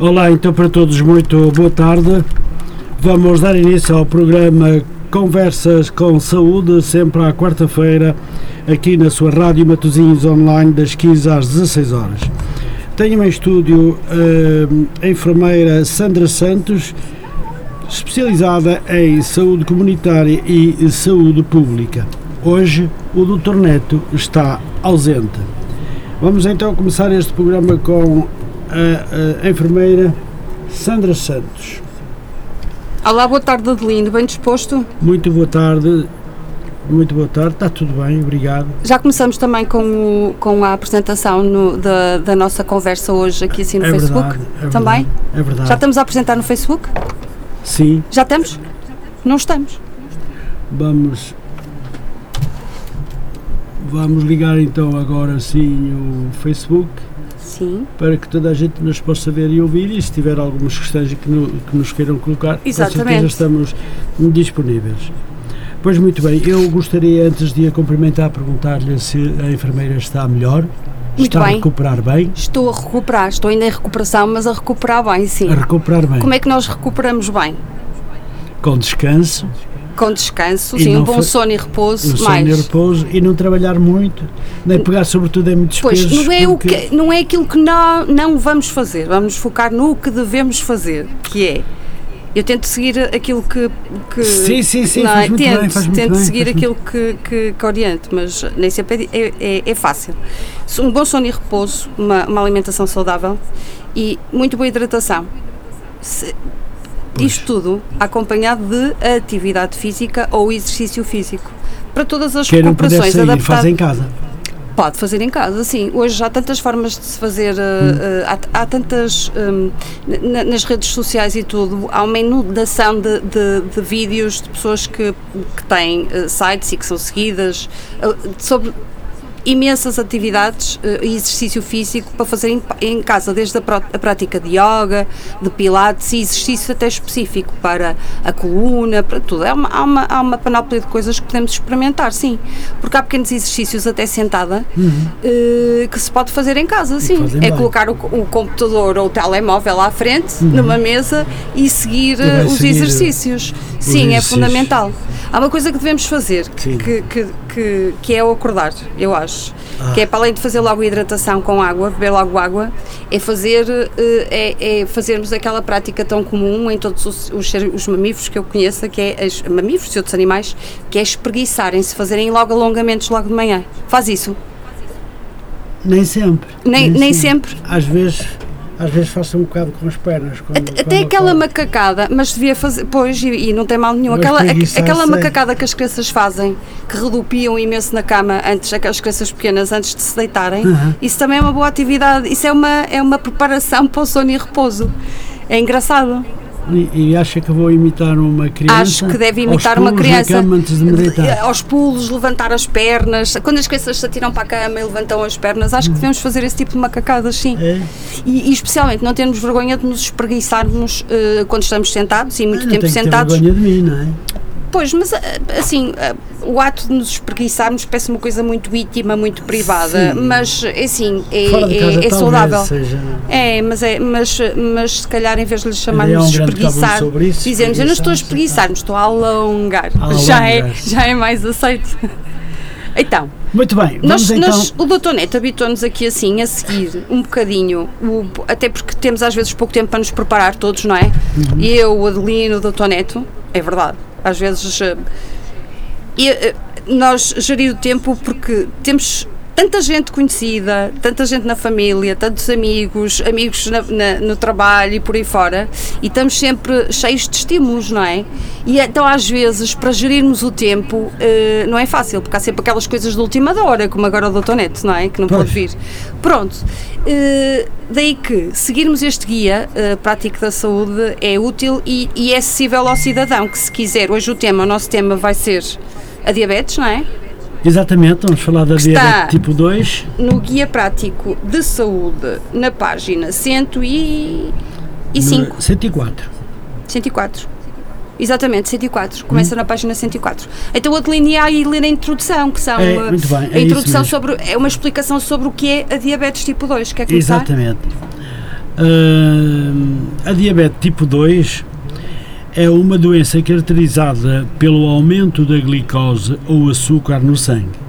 Olá, então para todos, muito boa tarde. Vamos dar início ao programa Conversas com Saúde, sempre à quarta-feira, aqui na sua Rádio Matosinhos Online, das 15 às 16 horas. Tenho em estúdio uh, a enfermeira Sandra Santos, especializada em saúde comunitária e saúde pública. Hoje o Dr. Neto está ausente. Vamos então começar este programa com a, a enfermeira Sandra Santos. Olá, boa tarde, Adelino. Bem disposto? Muito boa tarde. Muito boa tarde, está tudo bem, obrigado. Já começamos também com, o, com a apresentação no, da, da nossa conversa hoje aqui assim no é Facebook. Verdade, é também? Verdade, é verdade. Já estamos a apresentar no Facebook? Sim. Já estamos? Não estamos. Vamos. Vamos ligar então agora sim o Facebook. Sim. Para que toda a gente nos possa ver e ouvir e se tiver algumas questões que, no, que nos queiram colocar, Exatamente. com certeza estamos disponíveis. Pois muito bem, eu gostaria antes de a cumprimentar perguntar-lhe se a enfermeira está melhor. Muito está bem. a recuperar bem? Estou a recuperar, estou ainda em recuperação, mas a recuperar bem, sim. A recuperar bem. Como é que nós recuperamos bem? Com descanso. Com descanso, E sim, um bom sono e repouso, Um sono mais. e repouso e não trabalhar muito, nem pegar sobretudo em muitos Pois, pesos. não é, o que, não é aquilo que não, não vamos fazer, vamos focar no que devemos fazer, que é. Eu tento seguir aquilo que. que Sim, sim, sim, não é? faz muito tento, bem, faz muito tento bem, seguir aquilo que, que, que oriento, mas nem sempre é, é, é fácil. Um bom sono e repouso, uma, uma alimentação saudável e muito boa hidratação. Se- Pois. isto tudo acompanhado de atividade física ou exercício físico. Para todas as Quem puder recuperações adaptadas. faz em casa. Pode fazer em casa, sim. Hoje há tantas formas de se fazer, uh, uh, há, há tantas, um, na- nas redes sociais e tudo, há uma inundação de, de, de vídeos de pessoas que, que têm uh, sites e que são seguidas uh, sobre imensas atividades uh, e exercício físico para fazer em, casa, desde a, prática de yoga, de pilates e exercício até específico para a coluna, para tudo. É uma, há, uma, há uma panóplia de coisas que podemos experimentar, sim. Porque há pequenos exercícios até sentada eh, que se pode fazer em casa, sim. É bem. colocar o, o computador ou o telemóvel à frente, numa mesa e seguir eh, os seguir exercícios. Sim, é exercícios. fundamental. Há uma coisa que devemos fazer que, que, que, que é o acordar, eu acho. Ah. Que é para além de fazer logo a hidratação com água, beber logo água, é fazer eh, é, é fazermos aquela prática tão comum em todos os, os, os mamíferos que eu conheço, que é as, mamíferos e outros animais, que é espreguiçarem-se, fazerem logo alongamentos logo de manhã. Faz isso. Nem sempre. Nem- nem sempre. Às vezes, às vezes faço um bocado com as pernas. Quando, Até quando aquela acordo. macacada, mas devia fazer, pois, e, e não tem mal nenhum, Mas aquela, preguiçar, aquela sei. macacada que as crianças fazem, que redupiam imenso na cama antes, aquelas crianças pequenas antes de se deitarem, Aham. isso também é uma boa atividade, isso é uma, é uma preparação para o sono e repouso. É engraçado. E, e acha que vou imitar uma criança? Acho que deve imitar uma criança. antes de me deitar. Aos pulos, levantar as pernas. Quando as crianças se atiram para a cama e levantam as pernas, acho que devemos fazer esse tipo de macacadas, sim. É? E, e especialmente não termos vergonha de nos espreguiçarmos eh, quando estamos sentados e muito Ah, não tempo tenho que ter sentados. vergonha de mim, não é? Pois, mas ah, assim, ah, o ato de nos espreguiçarmos parece uma coisa muito íntima, muito privada, Sim. mas assim, é, de casa é, é saudável. seja... É, mas, é mas, mas se calhar em vez de lhe chamarmos um de grande tabu espreguiçar, isso, dizemos eu não estou a espreguiçar, estou a alongar. Já, é, já é mais aceito. Então, Muito bem, nós, então... nós- o doutor Neto habitou-nos aqui assim a seguir um bocadinho, o- até porque temos às vezes pouco tempo para nos preparar todos, não é? Uhum. Eu, o Adelino, o doutor Neto, é verdade, às vezes eh, e, eh, nós gerir o tempo porque temos tanta gente conhecida, tanta gente na família, tantos amigos, amigos na- na- no trabalho e por aí fora, e estamos sempre cheios de estímulos, não é? E então, às vezes, para gerirmos o tempo, eh, não é fácil, porque há sempre aquelas coisas de última hora, como agora o Doutor Neto, não é? Que não pode vir. Pronto. Eh, daí que seguirmos este guia eh, prático da saúde é útil e, e é acessível ao cidadão, que se quiser, hoje o tema, o nosso tema vai ser a diabetes, não é? Exatamente, vamos falar da diabetes tipo 2. no Guia Prático de Saúde, na página 105, no 104. 104. Exatamente, 104. Começa na página 104. Então o Adelino ia aí ler a introdução, que são É, muito bem, é a introdução sobre é uma explicação sobre o que é a diabetes tipo 2. Quer começar? Exatamente. Uh, a diabetes tipo 2 é uma doença caracterizada pelo aumento da glicose ou açúcar no sangue.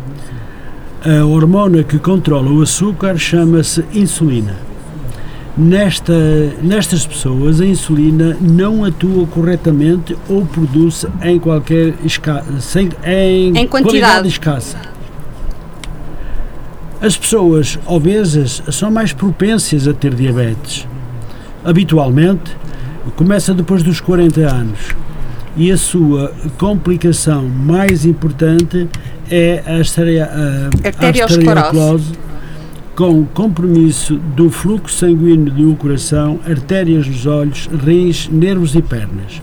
A hormona que controla o açúcar chama-se insulina. Nesta, nestas pessoas, a insulina não atua corretamente ou produz em qualquer sem, em, em quantidade escassa. As pessoas obesas são mais propensas a ter diabetes. Habitualmente, começa depois dos 40 anos e a sua complicação mais importante é a, a arteriosclerose com compromisso do fluxo sanguíneo do coração, artérias dos olhos, rins, nervos e pernas.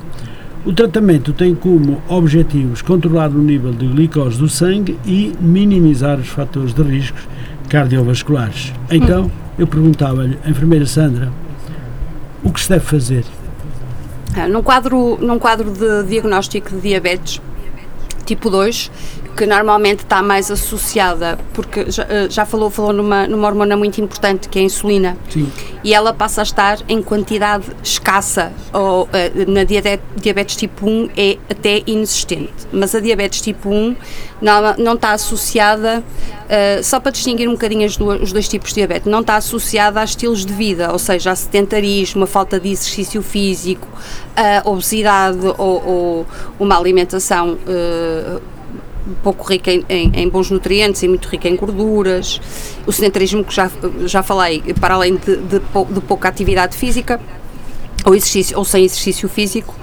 O tratamento tem como objetivos controlar o nível de glicose do sangue e minimizar os fatores de riscos cardiovasculares. Então, eu perguntava-lhe, enfermeira Sandra, o que se deve fazer? Ah, num quadro, num quadro de diagnóstico de diabetes tipo 2, que normalmente está mais associada, porque já, eh, já, falou, falou numa, numa hormona muito importante que é a insulina, Sim. e ela passa a estar em quantidade escassa, ou eh, na diabetes tipo 1 é até inexistente, mas a diabetes tipo 1 não, não está associada, uh, só para distinguir um bocadinho duas, os dois tipos de diabetes, não está associada a estilos de vida, ou seja, a sedentarismo, a falta de exercício físico, a obesidade ou, ou uma alimentação uh, pouco rica em, em, em, bons nutrientes e muito rica em gorduras, o sedentarismo que já, já falei, para além de, de, de pouca atividade física ou, exercício, ou sem exercício físico.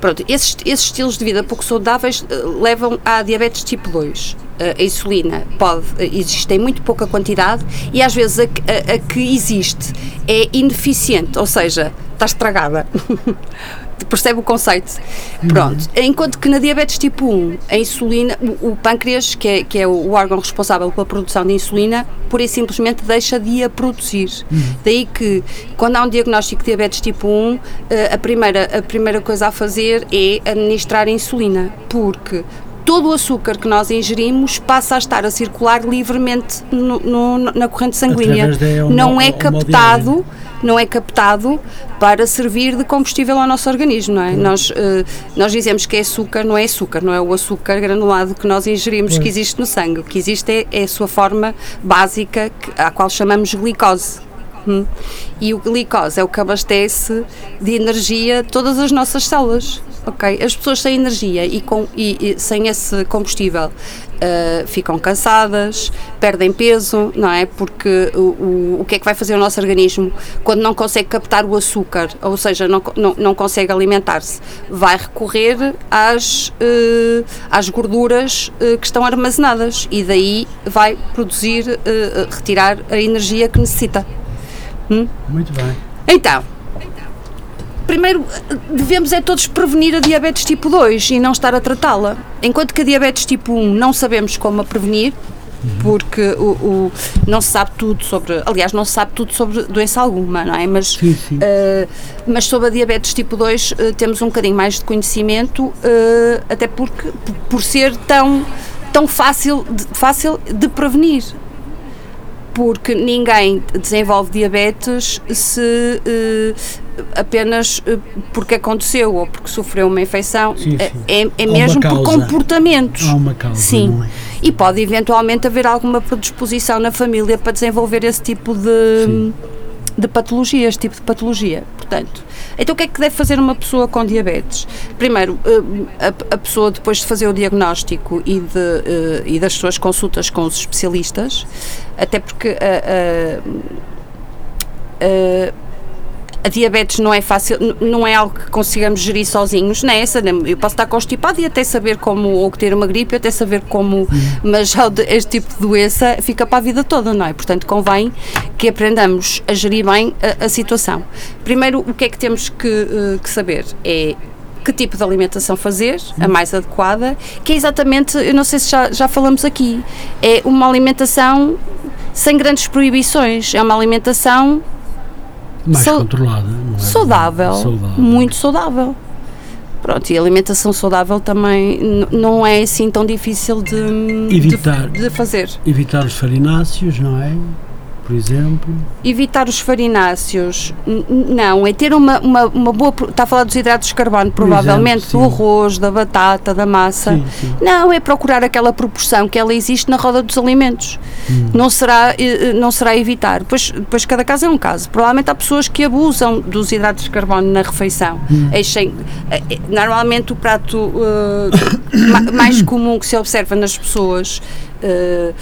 Pronto, esses, esses estilos de vida pouco saudáveis eh, levam à diabetes tipo 2 a insulina pode existe em muito pouca quantidade e às vezes a, a, a que existe é ineficiente, ou seja, está estragada. percebe o conceito. Pronto. Uhum. Enquanto que na diabetes tipo 1, a insulina, o, o pâncreas, que é, que é o, órgão responsável pela produção de insulina, pura e simplesmente deixa de a produzir. Uhum. Daí que, quando há um diagnóstico de diabetes tipo 1, eh, a primeira, a primeira coisa a fazer é administrar a insulina, porque todo o açúcar que nós ingerimos passa a estar a circular livremente no, no, na corrente sanguínea. Não é captado não é captado para servir de combustível ao nosso organismo, não é? Nós, uh, nós dizemos que é açúcar, não é açúcar, não é o açúcar granulado que nós ingerimos que existe no sangue. O que existe é, é a sua forma básica, que, à qual chamamos glicose. Hum? E o glicose é o que abastece de energia todas as nossas células. Ok, as pessoas sem energia e, com, e, e sem esse combustível uh, ficam cansadas, perdem peso, não é? Porque o, o, o que é que vai fazer o nosso organismo quando não consegue captar o açúcar, ou seja, não, não, não consegue alimentar-se? Vai recorrer às, uh, às gorduras uh, que estão armazenadas e daí vai produzir, retirar a energia que necessita. Hum? Muito bem. Então, primeiro devemos é todos prevenir a diabetes tipo 2 e não estar a tratá-la. Enquanto que a diabetes tipo 1 não sabemos como a prevenir, porque o, o, não se sabe tudo sobre, aliás, não se sabe tudo sobre doença alguma, não é? Mas, sim, sim. Uh, mas sobre a diabetes tipo 2 uh, eh, temos um bocadinho mais de conhecimento, uh, até porque por ser tão, tão fácil, de, fácil de prevenir porque ninguém desenvolve diabetes se uh, apenas uh, porque aconteceu ou porque sofreu uma infecção, sim, sim. é, é mesmo por comportamentos. Há uma causa, sim. É? E pode eventualmente haver alguma predisposição na família para desenvolver esse tipo de. Sim de patologia, este tipo de patologia. Portanto, então o que é que deve fazer uma pessoa com diabetes? Primeiro, eh, a, pessoa depois de fazer o diagnóstico e, de, eh, e das suas consultas com os especialistas, até porque a, a, a diabetes não é fácil, não é algo que consigamos gerir sozinhos, não é essa? Eu posso estar constipado e até saber como, ou ter uma gripe, até saber como, mas este tipo de doença fica para a vida toda, não é? Portanto, convém que aprendamos a gerir bem a, a situação. Primeiro, o que é que temos que, uh, que saber? É que tipo de alimentação fazer, a mais adequada, que é exatamente, eu não sei se já, já falamos aqui, é uma alimentação sem grandes proibições, é uma alimentação mais controlada. É? Saudável, saudável, muito saudável. Pronto, e alimentação saudável também não é assim tão difícil de, evitar, de, de fazer. Evitar os farináceos, não é? Por exemplo? Evitar os farináceos, não, é ter uma, uma, uma, boa. Está a falar dos hidratos de carbono, provavelmente, exemplo, do arroz, da batata, da massa. Sim, sim. Não, é procurar aquela proporção que ela existe na roda dos alimentos. Hum. Não, será, eh, eh, não será evitar. Pois, pois cada caso é um caso. Provavelmente há pessoas que abusam dos hidratos de carbono na refeição. Hum. Enchem, eh, normalmente o prato uh, mais comum que se observa nas pessoas. Uh,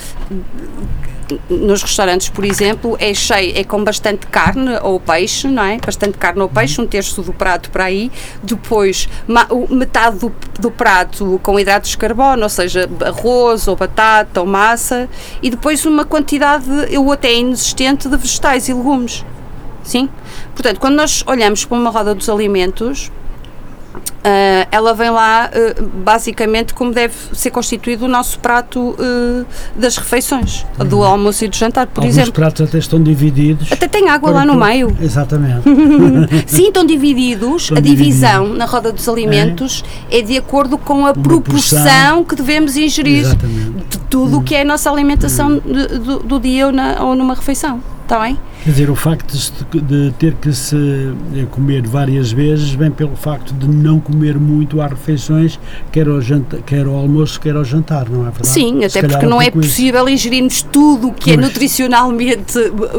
nos restaurantes, por exemplo, é cheio, é com bastante carne ou peixe, não é? Bastante carne ou peixe, um terço do prato para aí. Depois, metade do, do prato com hidratos de carbono, ou seja, arroz ou batata ou massa. E depois uma quantidade, ou até inexistente, de vegetais e legumes. Sim? Portanto, quando nós olhamos para uma roda dos alimentos, Uh, ela vem lá uh, basicamente como deve ser constituído o nosso prato uh, das refeições, uhum. do almoço e do jantar, por Alguns exemplo. Os pratos até estão divididos. Até tem água lá no meio. Exatamente. Sim, estão divididos. Estão a divisão divididos. na roda dos alimentos é, é de acordo com a proporção, que devemos ingerir Exatamente. de tudo o uhum. que é a nossa alimentação uhum. do, do, dia ou, na, ou numa refeição. Está bem? Quer dizer, o facto de, de, ter que se eh, comer várias vezes vem pelo facto de não comer muito às refeições, quer ao, janta, quer ao almoço, quer ao jantar, não é verdade? Sim, até porque não é possível isso. ingerirmos tudo o que é nutricionalmente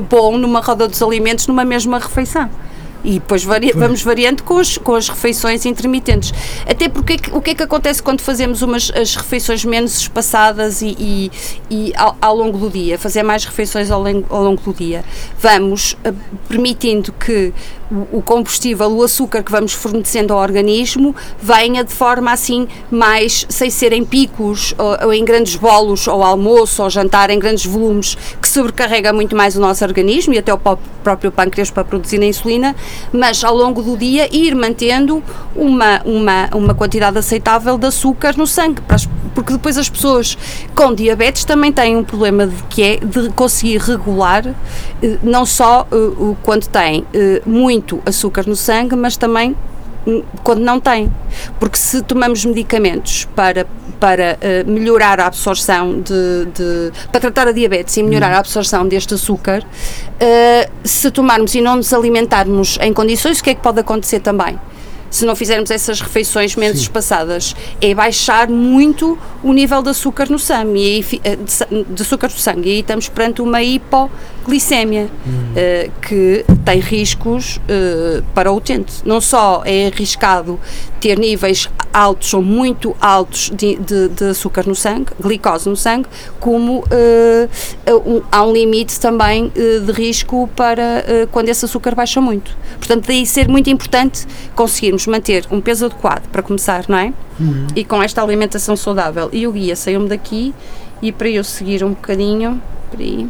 bom numa roda dos alimentos numa mesma refeição. E depois vamos variando com as, com as refeições intermitentes. Até porque o que é que acontece quando fazemos umas as refeições menos espaçadas e, e, e ao, ao, longo do dia, fazer mais refeições ao, ao longo do dia? Vamos uh, permitindo que o combustível, o açúcar que vamos fornecendo ao organismo, venha de forma assim mais, sem ser em picos ou, ou em grandes bolos, ao almoço, ou jantar, em grandes volumes, que sobrecarrega muito mais o nosso organismo e até o próprio pâncreas para produzir a insulina, mas ao longo do dia ir mantendo uma, uma, uma quantidade aceitável de açúcar no sangue, porque depois as pessoas com diabetes também têm um problema de que é de conseguir regular eh, não só uh, quando têm uh, muito açúcar no sangue, mas também hum, quando não tem. Porque se tomamos medicamentos para, para uh, melhorar a absorção de, de, para tratar a diabetes e melhorar a absorção deste açúcar, uh, se tomarmos e não nos alimentarmos em condições, o que é que pode acontecer também? Se não fizermos essas refeições menos Sim. espaçadas, é baixar muito o nível de açúcar no sangue, e aí, eh, de açúcar no sangue, e aí estamos perante uma hipoglicemia, hum. uh, que tem riscos uh, para o utente. Não só é arriscado ter níveis altos ou muito altos de, de, de açúcar no sangue, glicose no sangue, como uh, um, há um limite também de risco para quando esse açúcar baixa muito. Portanto, daí ser muito importante conseguirmos manter um peso adequado, para começar, não é? Uhum. E com esta alimentação saudável. E o guia saiu-me daqui e para eu seguir um bocadinho. Aí.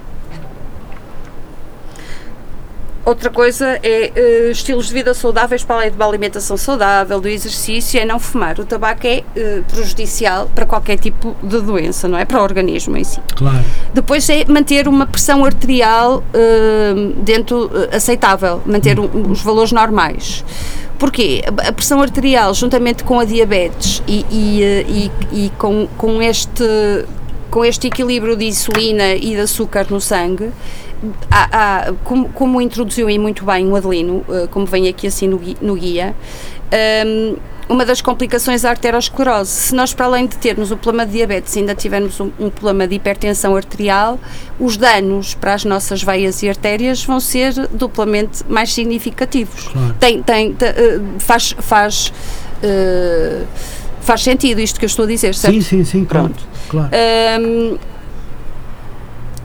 Outra coisa é uh, estilos de vida saudáveis para além de uma alimentação saudável, do exercício, é não fumar. O tabaco é uh, prejudicial para qualquer tipo de doença, não é? Para o organismo em si. Claro. Depois é manter uma pressão arterial uh, dentro aceitável, manter um, os valores normais. Porquê? A pressão arterial, juntamente com a diabetes e, e, e, e com, com, este, com este equilíbrio de insulina e de açúcar no sangue, há, há, como, como, introduziu aí muito bem o Adelino, eh, como vem aqui assim no, no guia, um, uma das complicações é a arteriosclerose. Se nós, para além de termos o problema de diabetes, ainda tivermos um, um, problema de hipertensão arterial, os danos para as nossas veias e artérias vão ser duplamente mais significativos. Claro. Tem, tem, tem, eh, faz, faz, uh, faz sentido isto que eu estou a dizer, certo? Sim, sim, sim, Pronto. claro. Um,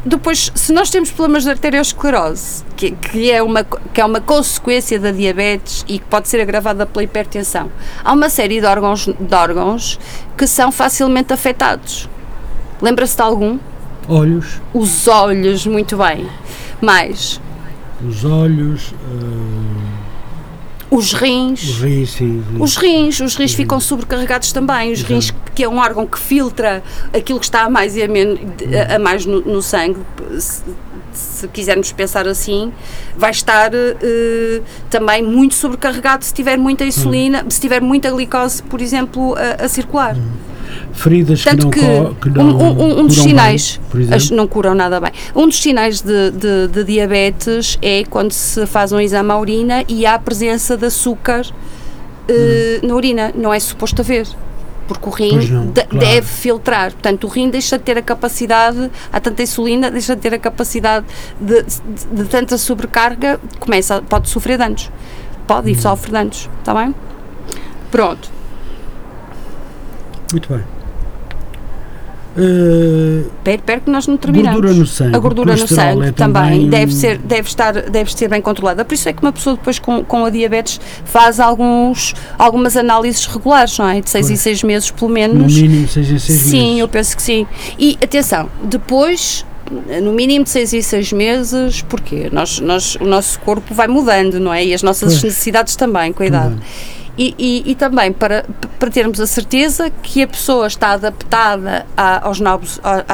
depois, se nós temos problemas de arteriosclerose, que, que, é uma, que é uma consequência da diabetes e que pode ser agravada pela hipertensão, há uma série de órgãos, de órgãos que são facilmente afetados. Lembra-se de algum? Olhos. Os olhos, muito bem. Mais? Os olhos. Uh os rins. Os rins, sim, sim. Os rins, os rins ficam sobrecarregados também. Os Exato. rins, que é um órgão que filtra aquilo que está a mais e a, menos, a mais no, no sangue, se, se, quisermos pensar assim, vai estar uh, também muito sobrecarregado se tiver muita insulina, hum. se tiver muita glicose, por exemplo, a, a circular. Hum. feridas Tanto que que, não, co- que não um, um- um dos curam sinais, bem, as- não curam nada bem. Um dos sinais de, de- de diabetes é quando se faz um exame à urina e há a presença de açúcar eh, na urina. Não é suposto haver. Porque o rim não, de- claro. deve filtrar. Portanto, o rim deixa de ter a capacidade, há tanta insulina, deixa de ter a capacidade de, de- de tanta sobrecarga, começa, pode sofrer danos. Pode Hum. e sofre danos. Está bem? Pronto. Muito bem. Eh, Espera, espera que nós não terminamos. Gordura no sangue. A gordura no sangue é também, deve, um- ser, deve, estar, deve ser bem controlada. Por isso é que uma pessoa depois com, com a diabetes faz alguns, algumas análises regulares, não é? De seis em Pois. seis meses, pelo no menos. mínimo seis em seis Sim, meses. eu penso que sim. E atenção, depois, no mínimo de seis em seis meses, porque nós, nós, o nosso corpo vai mudando, não é? E as nossas Pois. necessidades também, cuidado. Também. E, e, e também para, para termos a certeza que a pessoa está adaptada a- aos novos, à,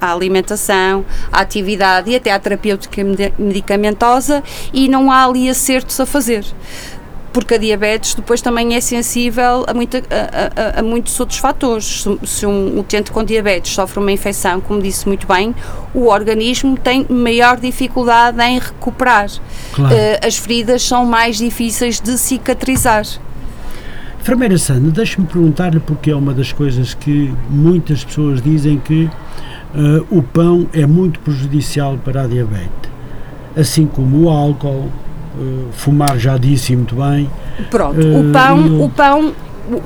à- alimentação, à atividade e até à terapêutica medi- medicamentosa e não há ali acertos a fazer. Porque a diabetes depois também é sensível a, muita, a, a- a muitos outros fatores. Se, se um utente com diabetes sofre uma infecção, como disse muito bem, o organismo tem maior dificuldade em recuperar. Claro. Eh, as feridas são mais difíceis de cicatrizar. Enfermeira Sandra, deixe-me perguntar-lhe porque é uma das coisas que muitas pessoas dizem que eh, o pão é muito prejudicial para a diabetes. Assim como o álcool, fumar já disse muito bem. Pronto, Eh, o pão, o- pão,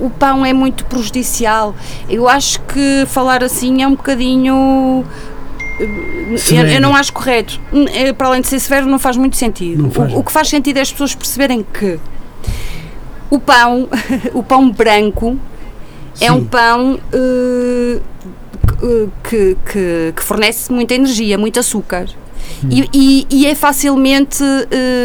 o pão é muito prejudicial. Eu acho que falar assim é um bocadinho eh, eu, eu não acho correto. Eh, Para além de ser severo, não faz muito sentido. Faz. O, o que faz sentido é as pessoas perceberem que o pão, o pão branco, é Sim. um pão eh, que, que, que fornece muita energia, muito açúcar. E, e- e é facilmente.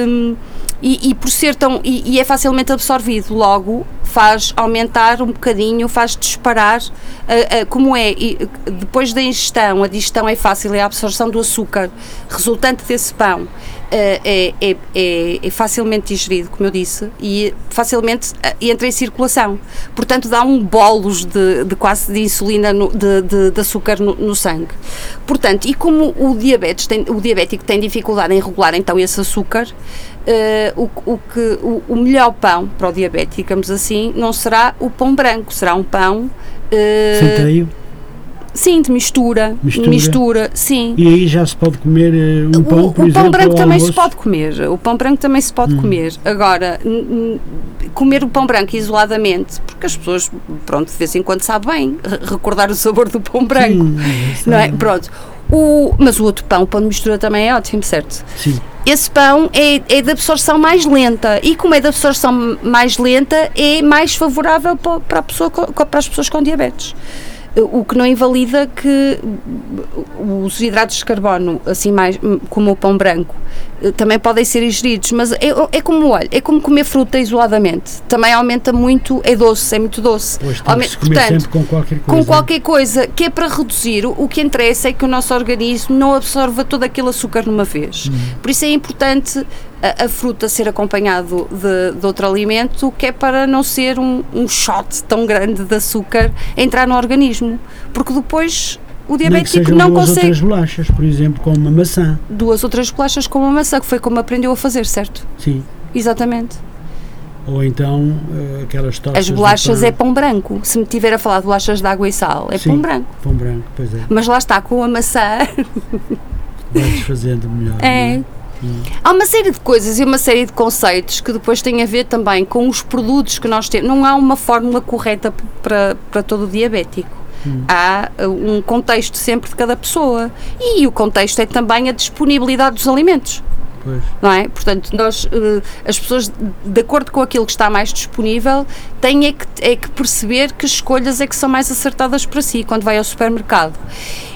hum, e, e por ser tão. E, e é facilmente absorvido, logo faz aumentar um bocadinho, faz disparar. ah, ah, como é? E, depois da ingestão, a digestão é fácil, é a absorção do açúcar resultante desse pão. Ah, é, é, é, é facilmente digerido, como eu disse, e facilmente ah, entra em circulação. Portanto, dá um bolos de, de quase de insulina, no- de, de, de açúcar no, no sangue. Portanto, e como o, diabetes tem, o diabético tem dificuldade em regular então esse açúcar, eh, o, o, que, o, o melhor pão para o diabético, digamos assim, não será o pão branco, será um pão. eh, Centeio. Sim, de mistura, Mistura. mistura, sim. E aí já se pode comer eh, um pão, o, por o exemplo, pão branco também se pode comer. O pão branco também se pode Hum. comer. Agora, comer o pão branco isoladamente, porque as pessoas, pronto, de vez em quando sabe bem re- recordar o sabor do pão branco. Sim, Não é? Pronto. O, mas o outro pão, o pão de mistura também é ótimo, certo? Sim. Esse pão é, é de absorção mais lenta e como é de absorção mais lenta é mais favorável pa- para, a pessoa, para as pessoas com diabetes. O que não invalida que os hidratos de carbono, assim mais como o pão branco, eh, também podem ser ingeridos, mas é, é como, olha, é como comer fruta isoladamente. Também aumenta muito, é doce, é muito doce. Pois tem Aume- que se comer sempre com qualquer coisa. Com qualquer coisa que é para reduzir, o o que interessa é que o nosso organismo não absorva todo aquele açúcar numa vez. Por isso é importante a, a fruta ser acompanhado de, de outro alimento, que é para não ser um, um shot tão grande de açúcar entrar no organismo. Porque depois o diabético sejam não duas consegue. outras bolachas, por exemplo, com uma maçã. Duas outras bolachas com uma maçã, que foi como aprendeu a fazer, certo? Sim. Exatamente. Ou então eh, aquelas tochas As bolachas pão. é pão branco. Se me tiver a falar de bolachas de água e sal, é Sim. pão branco. Pão branco, pois é. Mas lá está, com a maçã Vai desfazendo melhor. É. Há uma série de coisas e uma série de conceitos que depois têm a ver também com os produtos que nós temos. Não há uma fórmula correta para, para todo o diabético. Há uh, um contexto sempre de cada pessoa. E o contexto é também a disponibilidade dos alimentos. Pois. Não é? Portanto, nós, eh, as pessoas, de acordo com aquilo que está mais disponível, têm é que, é que perceber que escolhas é que são mais acertadas para si quando vai ao supermercado.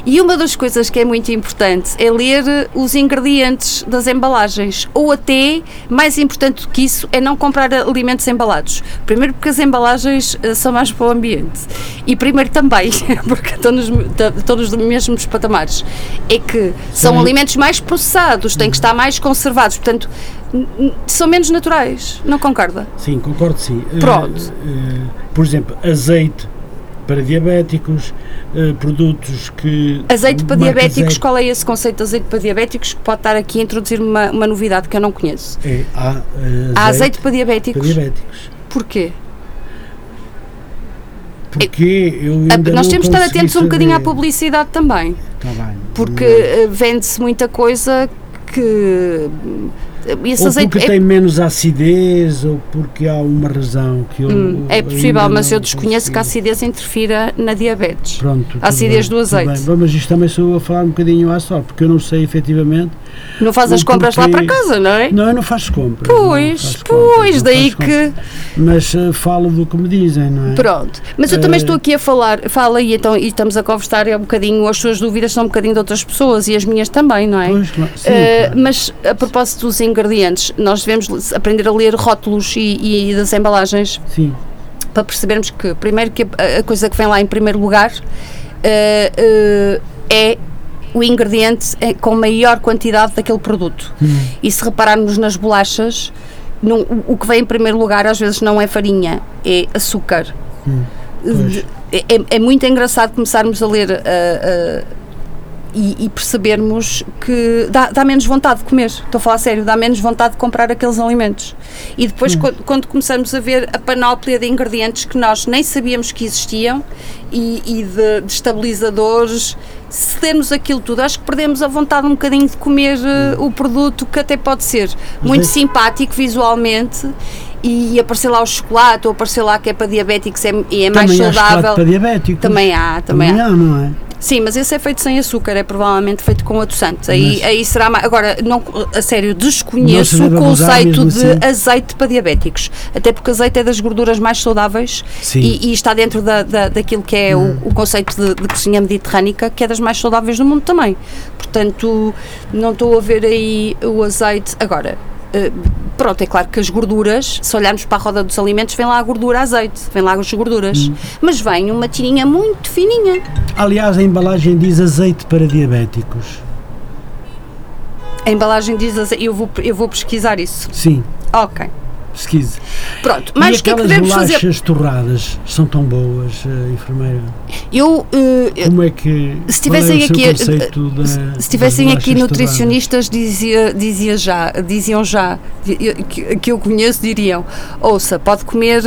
E uma das coisas que é muito importante é ler eh, os ingredientes das embalagens. Ou até, mais importante do que isso, é não comprar alimentos embalados. Primeiro porque as embalagens eh, são mais para o ambiente. E primeiro também, porque estão nos, estão nos mesmos patamares, é que são Sim. alimentos mais processados, têm que estar mais conservados, portanto, são menos naturais. Não concorda? Sim, concordo sim. Eh, Pronto. eh, por exemplo, azeite para diabéticos, uh, produtos que. Azeite para diabéticos, azeite. qual é esse conceito de azeite para diabéticos que pode estar aqui a introduzir uma, uma novidade que eu não conheço? É, há, uh, Há azeite para diabéticos. para diabéticos. Porquê? Porque eu A- ainda Nós não temos de estar atentos um bocadinho à saber. publicidade também, Tá bem. porque eh, vende-se muita coisa que. Esse ou azeite porque é- tem menos acidez ou porque há uma razão que eu. Hum, é possível, mas eu desconheço que a acidez interfira na diabetes. Pronto, a acidez bem, do azeite. bem. Bom, Mas isto também sou eu a falar um bocadinho à sorte, porque eu não sei efetivamente. Não faz as compras lá para casa, não é? Não, eu não faço compras. Pois, faço pois, compras, não daí que. Mas eh, falo do que me dizem, não é? Pronto. Mas eu também Eh, estou aqui a falar, fala e, então, e estamos a conversar é um bocadinho, as suas dúvidas são um bocadinho de outras pessoas e as minhas também, não é? Pois, sim, Eh, claro. Mas a propósito dos ingredientes, nós devemos aprender a ler rótulos e, e das embalagens sim. para percebermos que, primeiro, que a, a coisa que vem lá em primeiro lugar eh, é o ingrediente eh, com maior quantidade daquele produto. Hum. E se repararmos nas bolachas, não- o- que vem em primeiro lugar às vezes não é farinha, é açúcar. Hum, É, é muito engraçado começarmos a ler ah, e, e percebermos que dá, dá menos vontade de comer. Estou a falar sério, dá menos vontade de comprar aqueles alimentos. E depois, Hum. quando, quando começamos a ver a panóplia de ingredientes que nós nem sabíamos que existiam e, e de, de estabilizadores, se dermos aquilo tudo, acho que perdemos a vontade um bocadinho de comer eh, o produto que até pode ser muito é- simpático visualmente. E aparecer lá o chocolate, ou aparecer lá que é para diabéticos é, e é mais também há saudável. para diabéticos. Também há, também, há. há, não é? Sim, mas esse é feito sem açúcar, é provavelmente feito com adoçante. Aí, Mas- aí será mais. Agora, não, a sério, desconheço o deve abusar conceito de assim. azeite para diabéticos. Até porque azeite é das gorduras mais saudáveis. Hum. e, e está dentro da, da- daquilo que é o, o conceito de, de cozinha mediterrânica, que é das mais saudáveis do mundo também. Portanto, não estou a ver aí o azeite. Agora. Eh, Pronto, é claro que as gorduras, se olharmos para a roda dos alimentos, vem lá a gordura azeite, vem lá as gorduras. Hum. Mas vem uma tirinha muito fininha. Aliás, a embalagem diz azeite para diabéticos. A embalagem diz azeite. Eu vou, eu vou pesquisar isso. Sim, Ok. Pesquise. Pronto. Mas e o que é que devemos fazer? bolachas torradas são tão boas, eh, enfermeira? Eu. eh, Como é que. Se é tivessem seu aqui, eh, da- se tivessem aqui nutricionistas, dizia, dizia já, diziam já, que, que eu conheço, diriam: ouça, pode comer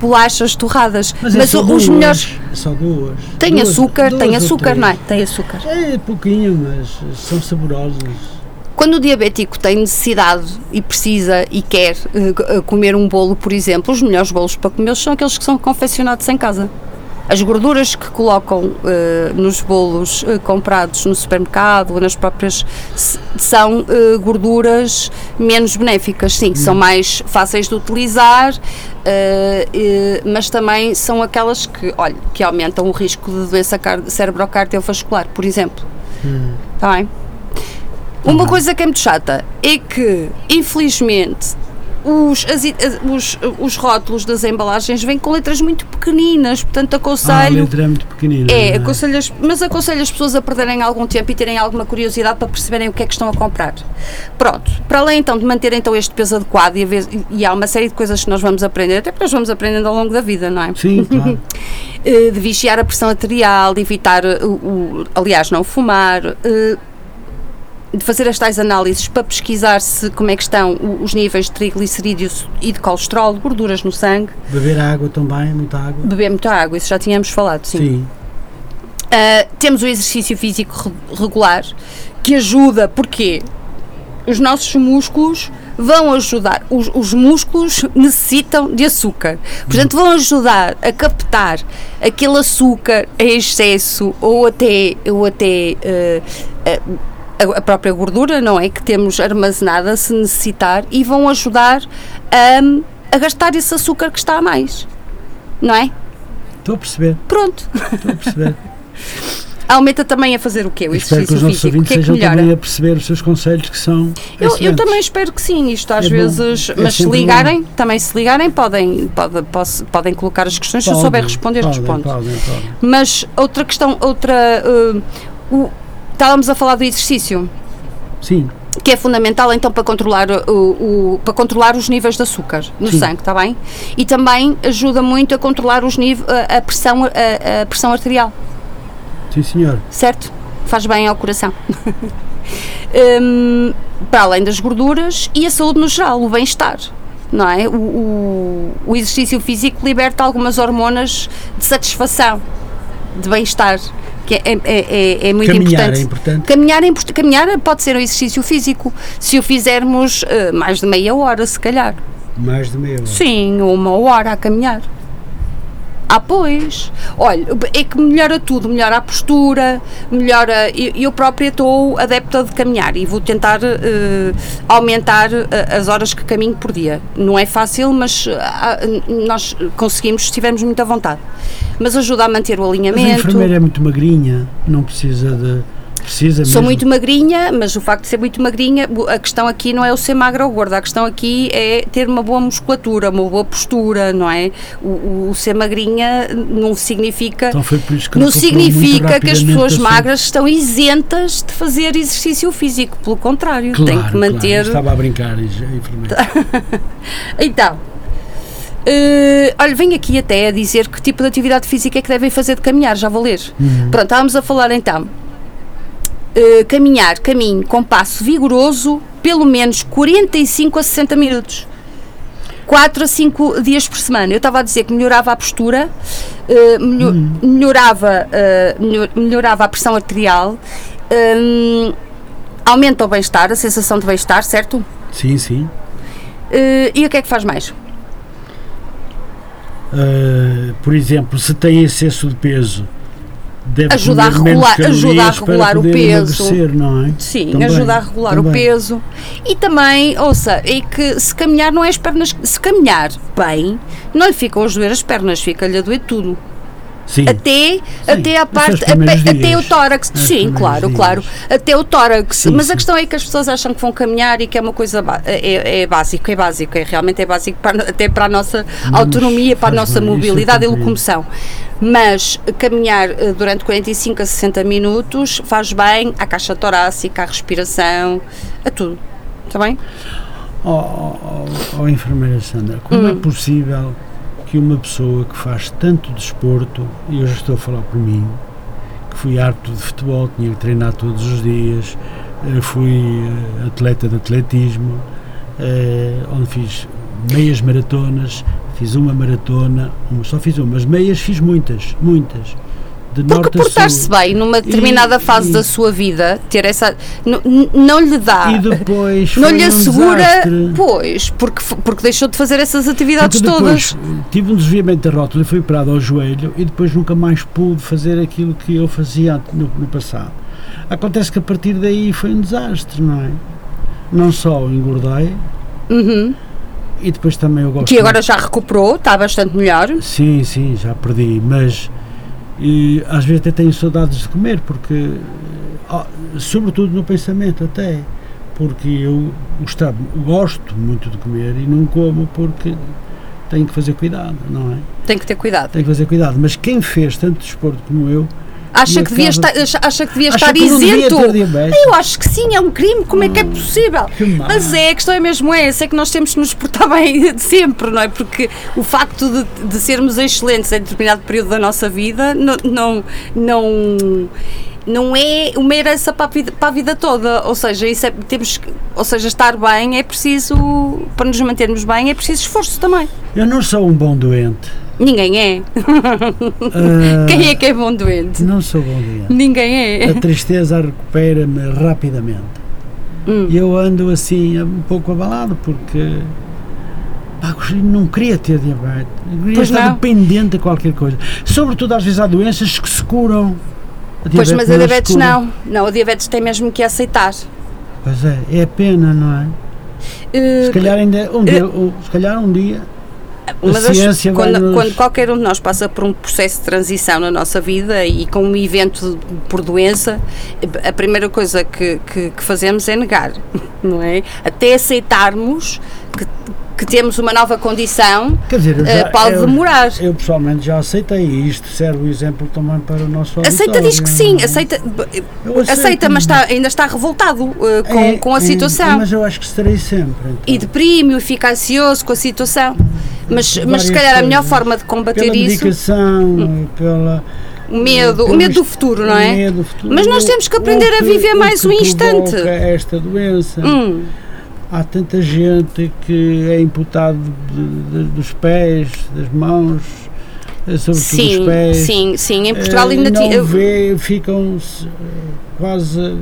bolachas torradas, mas, é o- duas, os melhores. é Só duas. Tem Duas- açúcar, duas tem açúcar, não é? Tem açúcar. É pouquinho, mas são saborosos. Quando o diabético tem necessidade e precisa e quer eh, comer um bolo, por exemplo, os melhores bolos para comer são aqueles que são confeccionados em casa. As gorduras que colocam eh, nos bolos eh, comprados no supermercado ou nas próprias são eh, gorduras menos benéficas, sim, são mais fáceis de utilizar, mas também são aquelas que, olha, que aumentam o risco de doença cerebrocardiovascular, por exemplo. Está bem? Uma coisa que é muito chata é que, infelizmente, os, as as- os, os rótulos das embalagens vêm com letras muito pequeninas, portanto Ah, a aconselho. letra é muito pequenina. É, não aconselho as- mas aconselho as pessoas a perderem algum tempo e terem alguma curiosidade para perceberem o que é que estão a comprar. Pronto, para além então de manter então este peso adequado e, vez- e há uma série de coisas que nós vamos aprender, até porque nós vamos aprendendo ao longo da vida, não é? Sim, claro. Eh, de vigiar a pressão arterial, de evitar, eh, o, o- aliás, não fumar, eh, de fazer as tais análises para pesquisar se como é que estão os níveis de triglicerídeos e de colesterol, gorduras no sangue, Beber água também, muita água. beber muita água, isso já tínhamos falado, sim. Sim. Uh, temos o exercício físico re- regular que ajuda, porque os nossos músculos vão ajudar, os, os músculos necessitam de açúcar, portanto vão ajudar a captar aquele açúcar em excesso ou até, ou até uh, uh, a, própria gordura, não é? Que temos armazenada se necessitar e vão ajudar a, a gastar esse açúcar que está a mais, não é? Estou a perceber, Pronto. estou a perceber. Aumenta também a fazer o quê? O Espero que exercício os nossos físico. Ouvintes que é que melhora? também a perceber os seus conselhos que são. Eu, eu também espero que sim, isto às É bom. vezes, É mas se ligarem, também se ligarem, podem, pode, posso- podem colocar as questões, se eu souber responder, podem, respondo. podem. Mas outra questão, outra. uh, o- estávamos a falar do exercício. Sim, que é fundamental então para controlar, o, o- para controlar os níveis de açúcar no Sim. sangue, está bem? E também ajuda muito a controlar os níveis, a, a pressão, a, a pressão arterial, Sim, senhor. certo? Faz bem ao coração. Hum, para além das gorduras e a saúde no geral, o bem-estar. Não é? O, o, o exercício físico liberta algumas hormonas de satisfação, de bem-estar, que é, é, é, é muito Caminhar importante. é importante. Caminhar, é import- caminhar pode ser um exercício físico, se o fizermos eh, mais de meia hora, se calhar. Mais de meia hora. Sim, uma hora a caminhar. Ah, pois. Olha, é que melhora tudo, melhora a postura, melhora. Eu, eu própria estou adepta de caminhar e vou tentar eh, aumentar eh, as horas que caminho por dia. Não é fácil, mas ah, nós conseguimos se tivermos muita vontade. Mas ajuda a manter o Mas a alinhamento. enfermeira é muito magrinha, não precisa de. Precisa Sou mesmo. muito magrinha, mas o facto de ser muito magrinha, a questão aqui não é o ser magra ou gorda, a questão aqui é ter uma boa musculatura, uma boa postura, não é? O, o- ser magrinha não significa. Então foi por isso que não significa que as pessoas assim. magras estão isentas de fazer exercício físico, pelo contrário, Claro, tem que manter. Claro. Estava a brincar, a enfermeira. Então, eh, olha, venho aqui até a dizer que tipo de atividade física é que devem fazer de caminhar, já vou ler. Uhum. Pronto, estávamos a falar então. Eh, caminhar, caminho com passo vigoroso, pelo menos 45 a 60 minutos. 4 a 5 dias por semana. Eu estava a dizer que melhorava a postura, melho- Uhum. melhorava, melhor- melhorava a pressão arterial, hum, aumenta o bem-estar, a sensação de bem-estar, certo? Sim, sim. Eh, e o que é que faz mais? Uh, por exemplo, se tem excesso de peso, deve Ajuda a regular- ajuda a regular o peso. é? Sim, Também, ajuda a regular o também. peso. E também, ouça, é que se caminhar não é as pernas. Se caminhar bem, não lhe ficam a doer as pernas, fica-lhe a doer tudo. Sim. Até, até a nos parte. primeiros até, o dias. tórax. Nos Sim, claro, dias. claro. Até o tórax. Sim, Mas sim. a questão é que as pessoas acham que vão caminhar e que é uma coisa. ba- É, é básico, é básico. É, realmente é básico para, até para a nossa Mas autonomia, para a nossa mobilidade e locomoção. Mas caminhar eh, durante 45 a 60 minutos faz bem à caixa torácica, à respiração, a tudo. Está bem? Oh, oh, oh, oh, enfermeira Sandra, como é Hum. possível que uma pessoa que faz tanto desporto, e eu já estou a falar por mim, que fui árbitro de futebol, tinha que treinar todos os dias, eh, fui eh, atleta de atletismo, onde fiz meias maratonas, fiz uma maratona, uma, só fiz uma, mas meias fiz muitas, muitas. De Porque portar-se bem numa determinada E- fase e- da sua vida, ter essa. não lhe dá. E depois não lhe assegura. desastre. Pois, porque, porque deixou de fazer essas atividades Porque todas. depois tive um desviamento da rótula e fui operado ao joelho e depois nunca mais pude fazer aquilo que eu fazia no, no passado. Acontece que a partir daí foi um desastre, não é? Não só engordei Uhum. E depois também eu gosto Que agora já recuperou, está bastante melhor. muito- Sim, sim, já perdi, mas e, às vezes até tenho saudades de comer porque sobretudo no pensamento até porque eu gostava, gosto muito de comer e não como porque tenho que fazer cuidado, não é? Tem que ter cuidado. Tem que fazer cuidado, mas quem fez tanto desporto como eu, Acha que, devia estar, acha- acha que devia acha estar que isento? Eu acho que sim, é um crime. Como é que é possível? Que. Mas é, a questão é mesmo essa, é que nós temos de nos portar bem de sempre, não é? Porque o facto de, de sermos excelentes em determinado período da nossa vida não, não, não, não é uma herança para a, vida, para a vida toda. Ou seja, isso é, temos, que- ou seja, estar bem é preciso, para nos mantermos bem, é preciso esforço também. eu não sou um bom doente. Ninguém é. Ah, Quem é que é bom doente? Não sou bom doente. Ninguém é. A tristeza recupera-me rapidamente. Hum. Eu ando assim um pouco abalado porque pá, não queria ter diabetes. Queria Pois estar não. dependente de qualquer coisa. Sobretudo às vezes há doenças que se curam. Pois, mas a diabetes não. Não, a diabetes tem mesmo que aceitar. Pois é, é pena, não é? Eh, Se calhar ainda um dia, um- se calhar um dia Quando, nos- quando qualquer um de nós passa por um processo de transição na nossa vida e com um evento por doença, a primeira coisa que, que, que fazemos é negar, não é? Até aceitarmos que, que temos uma nova condição, Quer dizer, eh, já- pode eu- demorar. Eu pessoalmente já aceitei e isto serve o exemplo também para o nosso Aceita, diz que sim, auditório, aceita, aceita mas está, ainda está revoltado eh, com, É, com a é, situação. Mas eu acho que estarei sempre. Então. E deprime-o, fica ansioso com a situação. Mas, mas se calhar a melhor forma de combater pela isso, medicação, pela. o medo, o medo do futuro, não é? futuro, Mas nós temos que aprender a viver mais um instante. esta doença. Hum, Há tanta gente que é imputado de- de- dos pés, das mãos, eh, sobretudo sim, dos pés. sim, sim. Em Portugal Eh, ainda não tinha. vê, ficam eh, quase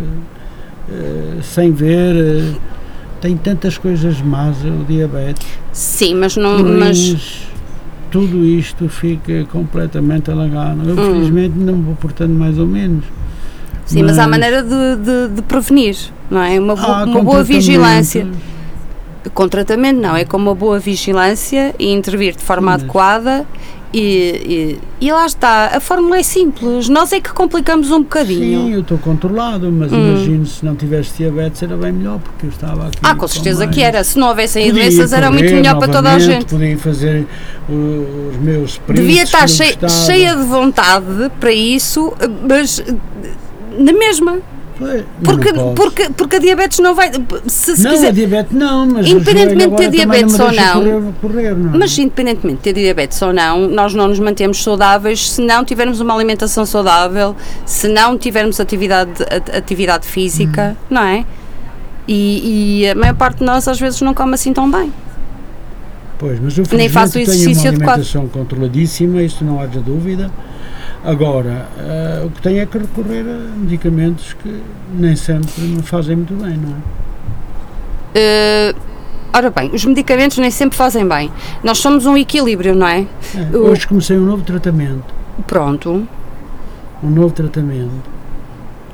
sem ver. Tem tantas coisas más o diabetes. Sim, mas não. Mas, tudo isto fica completamente alagado. Eu, Hum. felizmente, não vou portando mais ou menos. Sim, mas há maneira de, de, de prevenir, não é? Uma, bo- Há uma boa vigilância. Com tratamento, não, é com uma boa vigilância e intervir de forma Mas- adequada. E, e, e lá está, a fórmula é simples, nós é que complicamos um bocadinho. Sim, eu estou controlado, mas Hum. imagino se não tivesse diabetes era bem melhor, porque eu estava aqui. Ah, com certeza mais- que era. Se não houvessem doenças, era muito melhor para toda a gente. Podia fazer os meus Devia estar cheia, cheia de vontade para isso, mas na mesma. Pois, Porque, porque, porque a diabetes não vai. Se, se não, quiser, a diabetes não, mas Independentemente de ter diabetes não ou não. Correr, correr, não é? Mas independentemente de ter diabetes ou não, nós não nos mantemos saudáveis se não tivermos uma alimentação saudável, se não tivermos atividade, atividade física, Hum. não é? E, e a maior parte de nós às vezes não come assim tão bem. Pois, mas eu Nem faço exercício tenho uma adequado. alimentação controladíssima, isso não haja dúvida. Agora, eh, o que tenho é que recorrer a medicamentos que nem sempre me fazem muito bem, não é? Eh, ora bem, os medicamentos nem sempre fazem bem. Nós somos um equilíbrio, não é? É, O- Hoje comecei um novo tratamento, Pronto. um novo tratamento.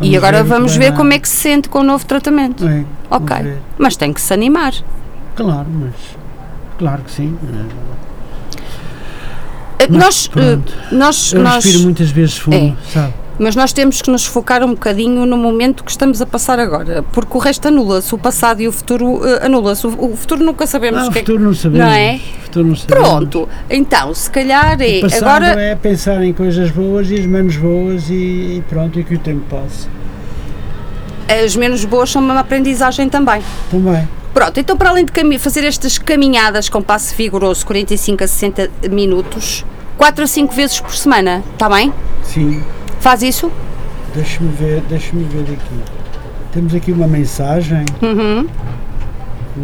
e agora que vamos ver como é que se sente com o novo tratamento. É, vamos Ok. ver. Mas tem que se animar. Claro, mas claro que sim. Nós, eh, pronto. nós, Eu nós, respiro muitas vezes fumo, É. sabe? mas nós temos que nos focar um bocadinho no momento que estamos a passar agora, porque o resto anula-se, o passado e o futuro eh, anula-se. O, o futuro nunca sabemos Ah, o é futuro não sabemos. Não é? O futuro não sabemos. Pronto, então, se calhar é. O passado Agora, é pensar em coisas boas e as menos boas e, e pronto, e que o tempo passe. as menos boas são uma aprendizagem também. Também. Pronto, então para além de fazer estas caminhadas com passo vigoroso, 45 a 60 minutos, 4 a 5 vezes por semana, está bem? Sim. Faz isso? Deixa-me ver, deixa-me ver aqui. Temos aqui uma mensagem Uhum.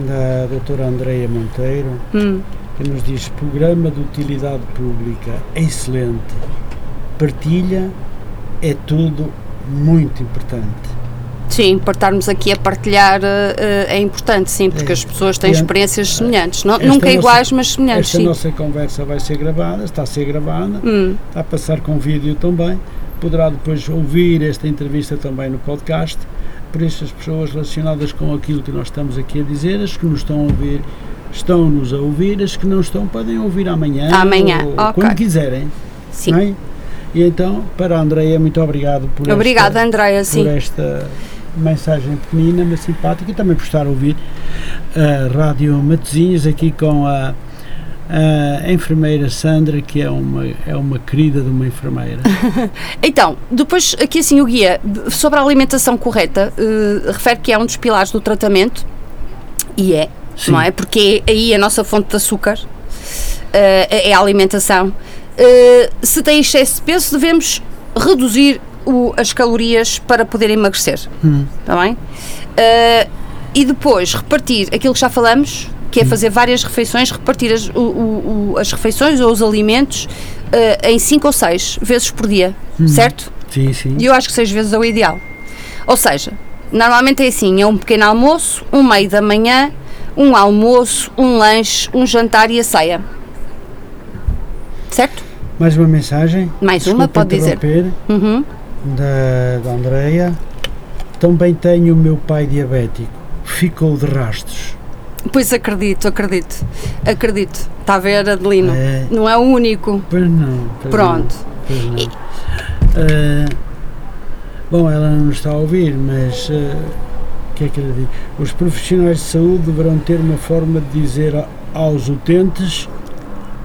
da doutora Andreia Monteiro Hum. que nos diz programa de utilidade pública excelente. Partilha é tudo muito importante. Sim, para estarmos aqui a partilhar eh, eh, é importante, sim, porque É. as pessoas têm a- experiências semelhantes. Não, nunca nossa- iguais, mas semelhantes, Esta sim. nossa conversa vai ser gravada, está a ser gravada, Hum. está a passar com vídeo também. Poderá depois ouvir esta entrevista também no podcast. Por isso, as pessoas relacionadas com aquilo que nós estamos aqui a dizer, as que nos estão a ouvir, estão-nos a ouvir, as que não estão, podem ouvir amanhã. Amanhã, ou ok. quando quiserem. Sim. E então, para a Andreia, muito obrigado por Obrigada, esta, por esta mensagem pequenina, mas simpática, e também por estar a ouvir a Rádio Matosinhos aqui com a, a enfermeira Sandra, que é uma, é uma querida de uma enfermeira. Então, depois aqui assim o guia sobre a alimentação correta eh, refere que é um dos pilares do tratamento e é, Sim. não é? Porque aí a nossa fonte de açúcar eh, é a alimentação. Eh, se tem excesso de peso, devemos reduzir o- as calorias para poder emagrecer. Hum. Está bem? Eh, e depois repartir aquilo que já falamos, que é fazer várias refeições, repartir as, o- o- as refeições ou os alimentos eh, em 5 ou 6 vezes por dia, certo? Sim, sim. E eu acho que 6 vezes é o ideal. Ou seja, normalmente é assim: é um pequeno almoço, um meio da manhã, um almoço, um lanche, um jantar e a ceia. Certo? Mais uma mensagem. Mais uma, Desculpe pode dizer. Uhum. Da, da Andreia. Também tenho o meu pai diabético. Ficou de rastros. Pois acredito, acredito. Acredito. Está a ver, Adelino? É. Não é o único. Pois não. Pois Pronto. Não, pois não. Ah, bom, ela não está a ouvir, mas o que é que ela diz? Os profissionais de saúde deverão ter uma forma de dizer aos utentes.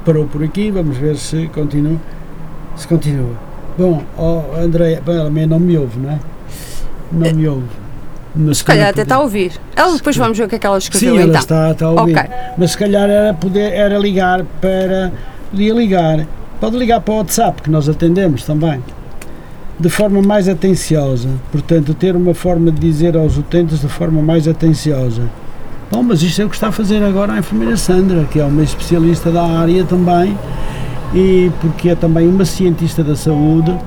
Parou por aqui, vamos ver se continua. Se continua. Bom, oh, Andréia, ela não me ouve, não é? Não me ouve. Mas se calhar até está a ouvir. Ela depois vamos ver o que é que ela escreveu Sim, ela então. está, está a ouvir. Okay. Mas se calhar era, poder, era ligar para. Podia ligar. Pode ligar para o WhatsApp, que nós atendemos também. De forma mais atenciosa. Portanto, ter uma forma de dizer aos utentes de forma mais atenciosa. Bom, mas isto é o que está a fazer agora a enfermeira Sandra, que é uma especialista da área também, e porque é também uma cientista da saúde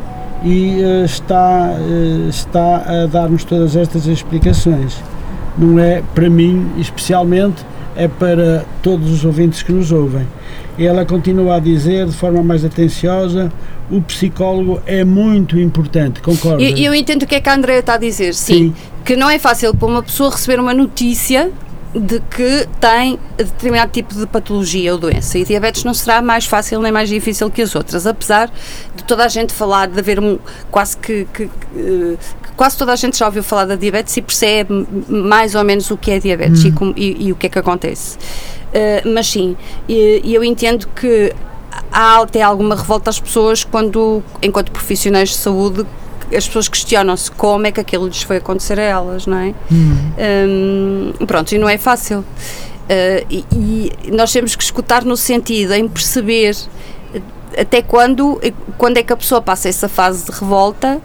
e uh, está, uh, está a dar-nos todas estas explicações. Não é para mim, especialmente, é para todos os ouvintes que nos ouvem. Ela continua a dizer, de forma mais atenciosa, o psicólogo é muito importante, concorda? Eu, eu entendo o que é que a Andrea está a dizer, sim, sim. Que não é fácil para uma pessoa receber uma notícia de que tem determinado tipo de patologia ou doença. E diabetes não será mais fácil nem mais difícil que as outras, apesar de toda a gente falar, de haver um, quase que, que, que quase toda a gente já ouviu falar da diabetes e percebe mais ou menos o que é diabetes hum. e, e, e, o que é que acontece. Uh, mas sim, e, eu entendo que há até alguma revolta às pessoas quando, enquanto profissionais de saúde, as pessoas questionam-se como é que aquilo lhes foi acontecer a elas, não é? Hum. Um, pronto, e não é fácil. Uh, e, e, nós temos que escutar no sentido em perceber até quando, quando é que a pessoa passa essa fase de revolta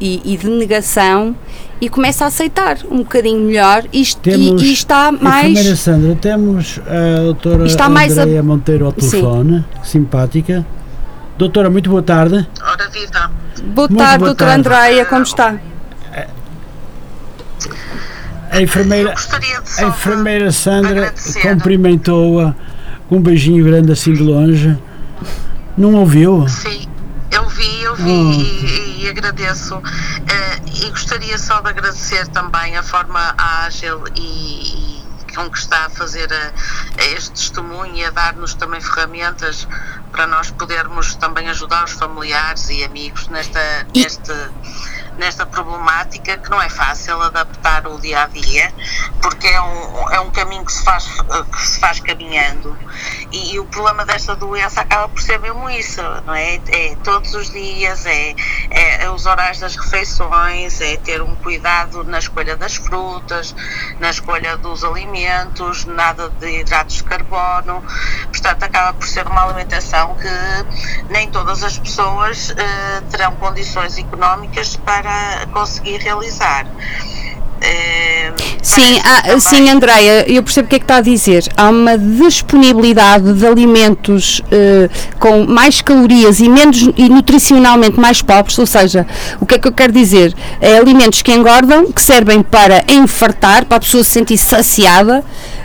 e, e de negação e começa a aceitar um bocadinho melhor isto, temos, e, e está mais. Sandra, temos a doutora Andrea a... Monteiro ao telefone, Sim. simpática. Doutora, muito boa tarde. Ora, vida. Boa muito tarde, boa doutora tarde. Andreia, como está? A enfermeira, a enfermeira Sandra cumprimentou-a com um beijinho grande assim de longe. Não ouviu? Sim, eu vi, eu vi oh. e, e, agradeço. Uh, e gostaria só de agradecer também a forma ágil e, com que está a fazer a este testemunho e a dar-nos também ferramentas para nós podermos também ajudar os familiares e amigos nesta, neste nesta problemática que não é fácil adaptar o dia a dia, porque é um, é um caminho que se faz, que se faz caminhando. E, e o problema desta doença acaba por ser mesmo isso, não é? É todos os dias, é, é, é os horários das refeições, é ter um cuidado na escolha das frutas, na escolha dos alimentos, nada de hidratos de carbono. Portanto, acaba por ser uma alimentação que nem todas as pessoas uh, terão condições económicas para para conseguir realizar. sim, há, sim, Andreia, eu percebo o que é que está a dizer. Há uma disponibilidade de alimentos uh, com mais calorias e menos e nutricionalmente mais pobres, ou seja, o que é que eu quero dizer? É alimentos que engordam, que servem para enfartar, para a pessoa se sentir saciada,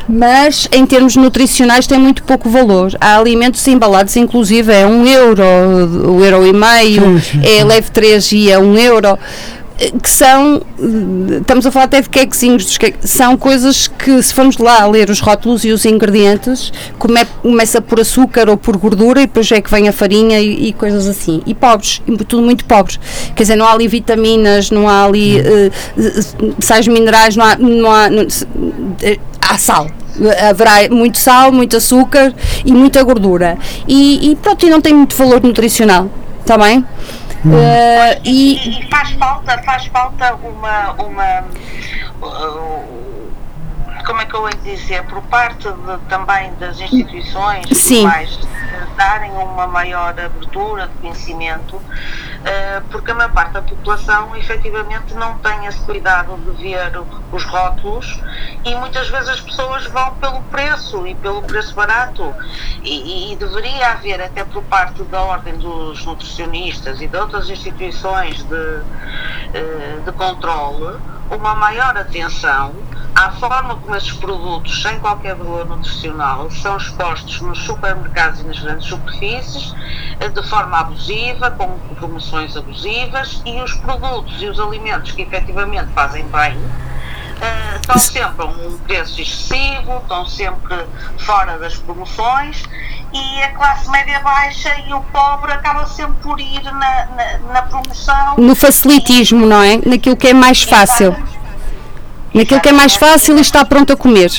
mas em termos nutricionais tem muito pouco valor. Há alimentos embalados, inclusive é um euro, um euro e meio, é leve 3 e é um euro que são, estamos a falar até de quequezinhos, são coisas que se formos lá ler os rótulos e os ingredientes, come, começa por açúcar ou por gordura e depois é que vem a farinha e, e coisas assim. E pobres, tudo muito pobres. Quer dizer, não há ali vitaminas, não há ali uh, sais minerais, não há, não há, não, há sal haverá muito sal, muito açúcar e muita gordura. E, e pronto, e não tem muito valor nutricional, está bem? Hum. Uh, e, e, faz falta, faz falta uma, uma uh, como é que eu ia dizer, por parte de, também das instituições Sim. mais darem uma maior abertura de conhecimento, eh, porque a maior parte da população efetivamente não tem esse cuidado de ver os rótulos e muitas vezes as pessoas vão pelo preço e pelo preço barato e, e deveria haver até por parte da ordem dos nutricionistas e de outras instituições de, eh, de controle uma maior atenção à forma como esses produtos, sem qualquer valor nutricional, são expostos nos supermercados e nas grandes superfícies eh, de forma abusiva, com promoções abusivas e os produtos e os alimentos que efetivamente fazem bem uh, estão sempre a um preço excessivo, estão sempre fora das promoções e a classe média baixa e o pobre acaba sempre por ir na, na, na promoção. No facilitismo, não é? Naquilo que é mais fácil. Naquilo que é mais fácil e está pronto a comer.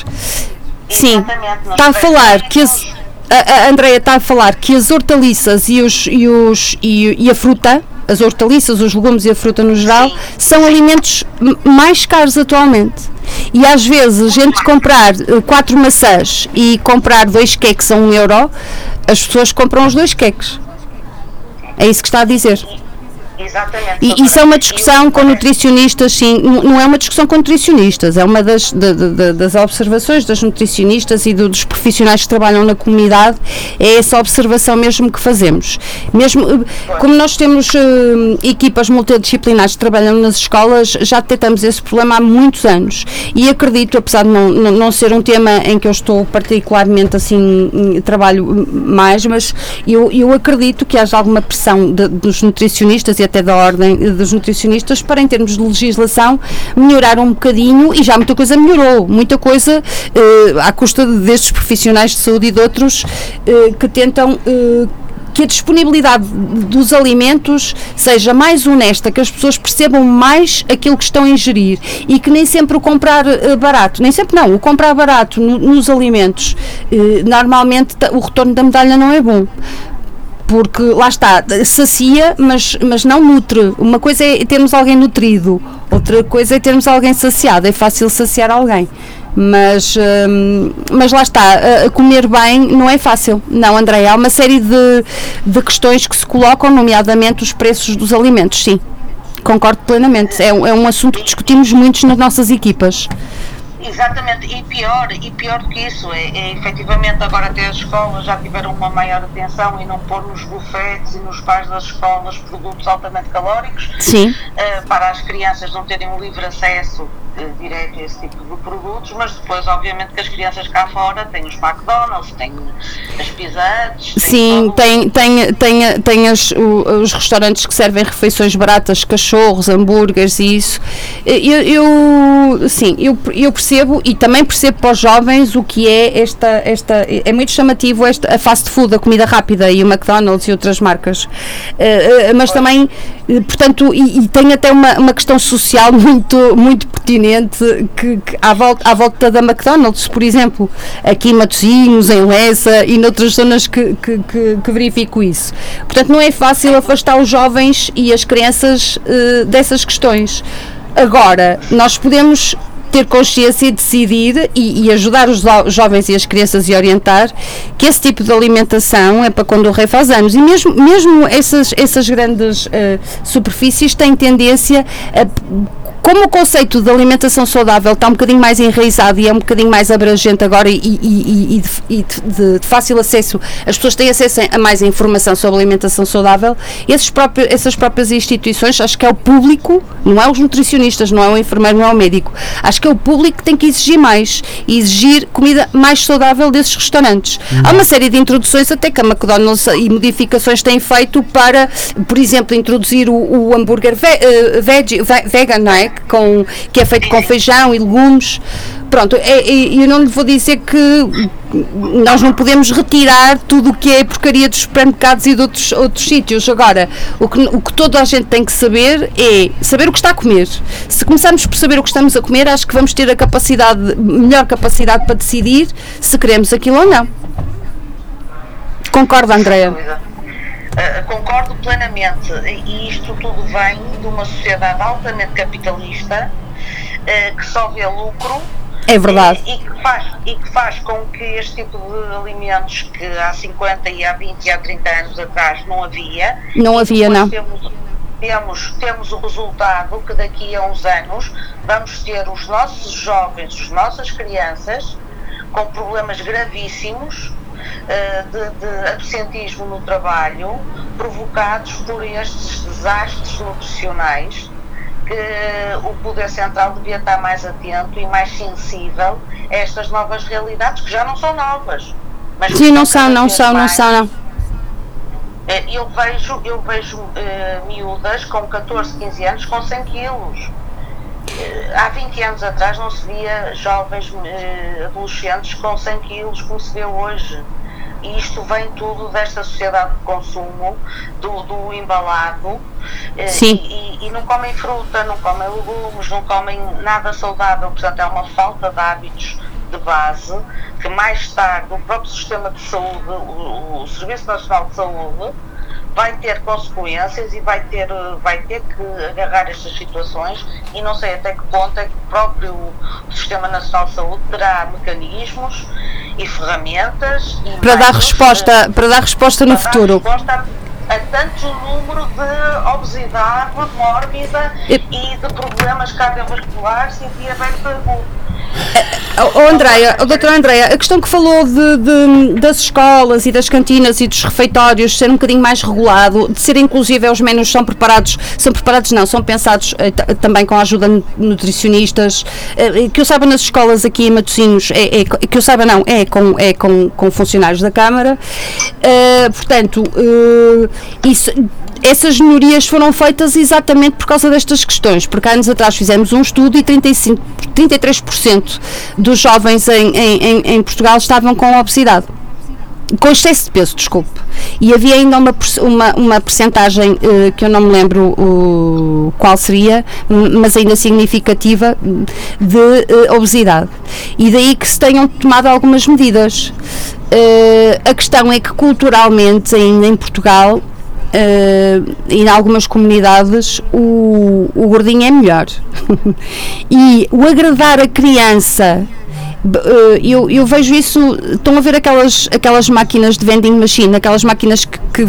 Sim, está a falar que as, a, a Andrea está a falar que as hortaliças e, os, e, os, e, e a fruta, as hortaliças, os legumes e a fruta no geral, são alimentos mais caros atualmente. E às vezes a gente comprar eh, quatro maçãs e comprar dois queques a um euro, as pessoas compram os dois queques. É isso que está a dizer. Exatamente. E isso é uma discussão com nutricionistas, sim, não é uma discussão com nutricionistas, é uma das, de, de, das observações das nutricionistas e do, dos profissionais que trabalham na comunidade, é essa observação mesmo que fazemos. Mesmo, eh, como nós temos uh, equipas multidisciplinares que trabalham nas escolas, já detectamos esse problema há muitos anos e acredito, apesar de não, não, não ser um tema em que eu estou particularmente assim, trabalho mais, mas eu, eu acredito que haja alguma pressão de, dos nutricionistas e até da ordem dos nutricionistas para, em termos de legislação, melhorar um bocadinho e já muita coisa melhorou, muita coisa eh, à custa destes profissionais de saúde e de outros eh, que tentam eh, que a disponibilidade dos alimentos seja mais honesta, que as pessoas percebam mais aquilo que estão a ingerir. E que nem sempre o comprar barato, nem sempre não, o comprar barato no, nos alimentos, normalmente o retorno da medalha não é bom porque lá está, sacia, mas, mas não nutre. Uma coisa é termos alguém nutrido, outra coisa é termos alguém saciado. É fácil saciar alguém. Mas, hum, mas lá está, comer bem não é fácil. Não, André, há uma série de, de questões que se colocam, nomeadamente os preços dos alimentos, sim. Concordo plenamente. É, é um assunto que discutimos muito nas nossas equipas. Exatamente, e pior, e pior do que isso, é, é efetivamente agora até as escolas já tiveram uma maior atenção e não pôr nos bufetes e nos pais das escolas produtos altamente calóricos Sim. Uh, para as crianças não terem um livre acesso direto a esse tipo de produtos, mas depois, obviamente, que as crianças cá fora têm os McDonald's, têm as Pizza Sim, tem, tem, tem, tem as, os restaurantes que servem refeições baratas, cachorros, hambúrgueres e isso. Eu, eu, sim, eu, eu percebo e também percebo para os jovens o que é esta, esta é muito chamativo esta, a fast food, a comida rápida e o McDonald's e outras marcas. Uh, mas também, portanto, e, e tem até uma, uma questão social muito, muito pertinente que, que à, volta, à volta da McDonald's, por exemplo, aqui em Matosinhos, em Lessa e noutras zonas que, que, que, que verifico isso. Portanto, não é fácil afastar os jovens e as crianças uh, dessas questões. Agora, nós podemos ter consciência e decidir e, e, ajudar os jovens e as crianças e orientar que esse tipo de alimentação é para quando o rei faz anos. E mesmo, mesmo essas, essas grandes uh, superfícies têm tendência a como o conceito de alimentação saudável está um bocadinho mais enraizado e é um bocadinho mais abrangente agora e, e, e, e de, de, fácil acesso, as pessoas têm acesso a mais informação sobre alimentação saudável, esses próprios, essas próprias instituições, acho que é o público, não é os nutricionistas, não é o enfermeiro, não é o médico, acho que é o público que tem que exigir mais e exigir comida mais saudável desses restaurantes. Uhum. Há uma série de introduções até que a McDonald's e modificações têm feito para, por exemplo, introduzir o, o hambúrguer ve, uh, veg, vegan, não é? Com, que é feito com feijão e legumes. Pronto, é, é, eu não lhe vou dizer que nós não podemos retirar tudo o que é porcaria dos supermercados e de outros, outros sítios. Agora, o que, o que toda a gente tem que saber é saber o que está a comer. Se começarmos por saber o que estamos a comer, acho que vamos ter a capacidade, melhor capacidade para decidir se queremos aquilo ou não. Concorda, Andréa? Uh, concordo plenamente. E isto tudo vem de uma sociedade altamente capitalista uh, que só vê lucro. É verdade. E, e, que faz, e que faz com que este tipo de alimentos que há 50 e há 20 e há 30 anos atrás não havia. Não havia, não. Temos, temos, temos o resultado que daqui a uns anos vamos ter os nossos jovens, as nossas crianças com problemas gravíssimos eh, de, de absentismo no trabalho provocados por estes desastres nutricionais que o Poder Central devia estar mais atento e mais sensível a estas novas realidades, que já não são novas. Mas Sim, não são, não são, não são, não. Eh, eu vejo, eu vejo uh, miúdas com 14, 15 anos com 100 quilos há 20 anos atrás não se via jovens eh, adolescentes com 100 quilos como se vê hoje. E isto vem tudo desta sociedade de consumo, do, do embalado, eh, Sim. E, e, não comem fruta, não comem legumes, não comem nada saudável, portanto é uma falta de hábitos de base que mais tarde o próprio sistema de saúde, o, o Serviço Nacional de Saúde, vai ter consequências e vai ter, vai ter que agarrar estas situações e não sei até que ponto é que o próprio Sistema Nacional de Saúde terá mecanismos e ferramentas e para dar resposta para dar resposta no futuro. resposta a, a tanto número de obesidade mórbida e, e de problemas cardiovasculares e diabetes agudo Oh, Andréia, oh, doutora Andréia, a questão que falou de, de, das escolas e das cantinas e dos refeitórios ser um bocadinho mais regulado, de ser inclusive os menus são preparados, são preparados não, são pensados eh, também com a ajuda de nutricionistas, eh, que eu saiba nas escolas aqui em Matosinhos, é, é, que eu saiba não, é com, é com, com funcionários da Câmara, uh, portanto, uh, isso essas melhorias foram feitas exatamente por causa destas questões, porque há anos atrás fizemos um estudo e 35, 33% dos jovens em, em, em Portugal estavam com obesidade com excesso de peso, desculpe. E havia ainda uma, uma, uma percentagem uh, que eu não me lembro uh, qual seria, mas ainda significativa, de uh, obesidade. E daí que se tenham tomado algumas medidas. Eh, a questão é que culturalmente, ainda em Portugal, Uh, em algumas comunidades o, o gordinho é melhor. e o agradar a criança uh, eu, eu, vejo isso, estão a ver aquelas, aquelas máquinas de vending machine, aquelas máquinas que, que,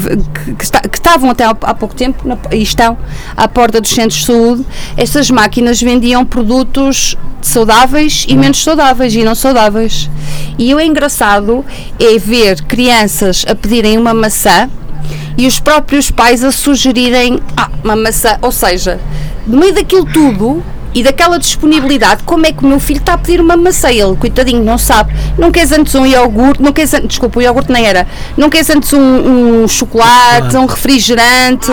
que, está, que estavam até há, há pouco tempo na, e estão à porta dos centros de saúde, essas máquinas vendiam produtos saudáveis e menos saudáveis e não saudáveis. E o engraçado é ver crianças a pedirem uma maçã e os próprios pais a sugerirem ah, uma maçã, ou seja, no meio daquilo tudo e daquela disponibilidade, como é que o meu filho está a pedir uma maçã? Ele, coitadinho, não sabe. Não queres antes um iogurte, não queres, desculpa, o iogurte nem era. Não queres antes um, um chocolate, um refrigerante.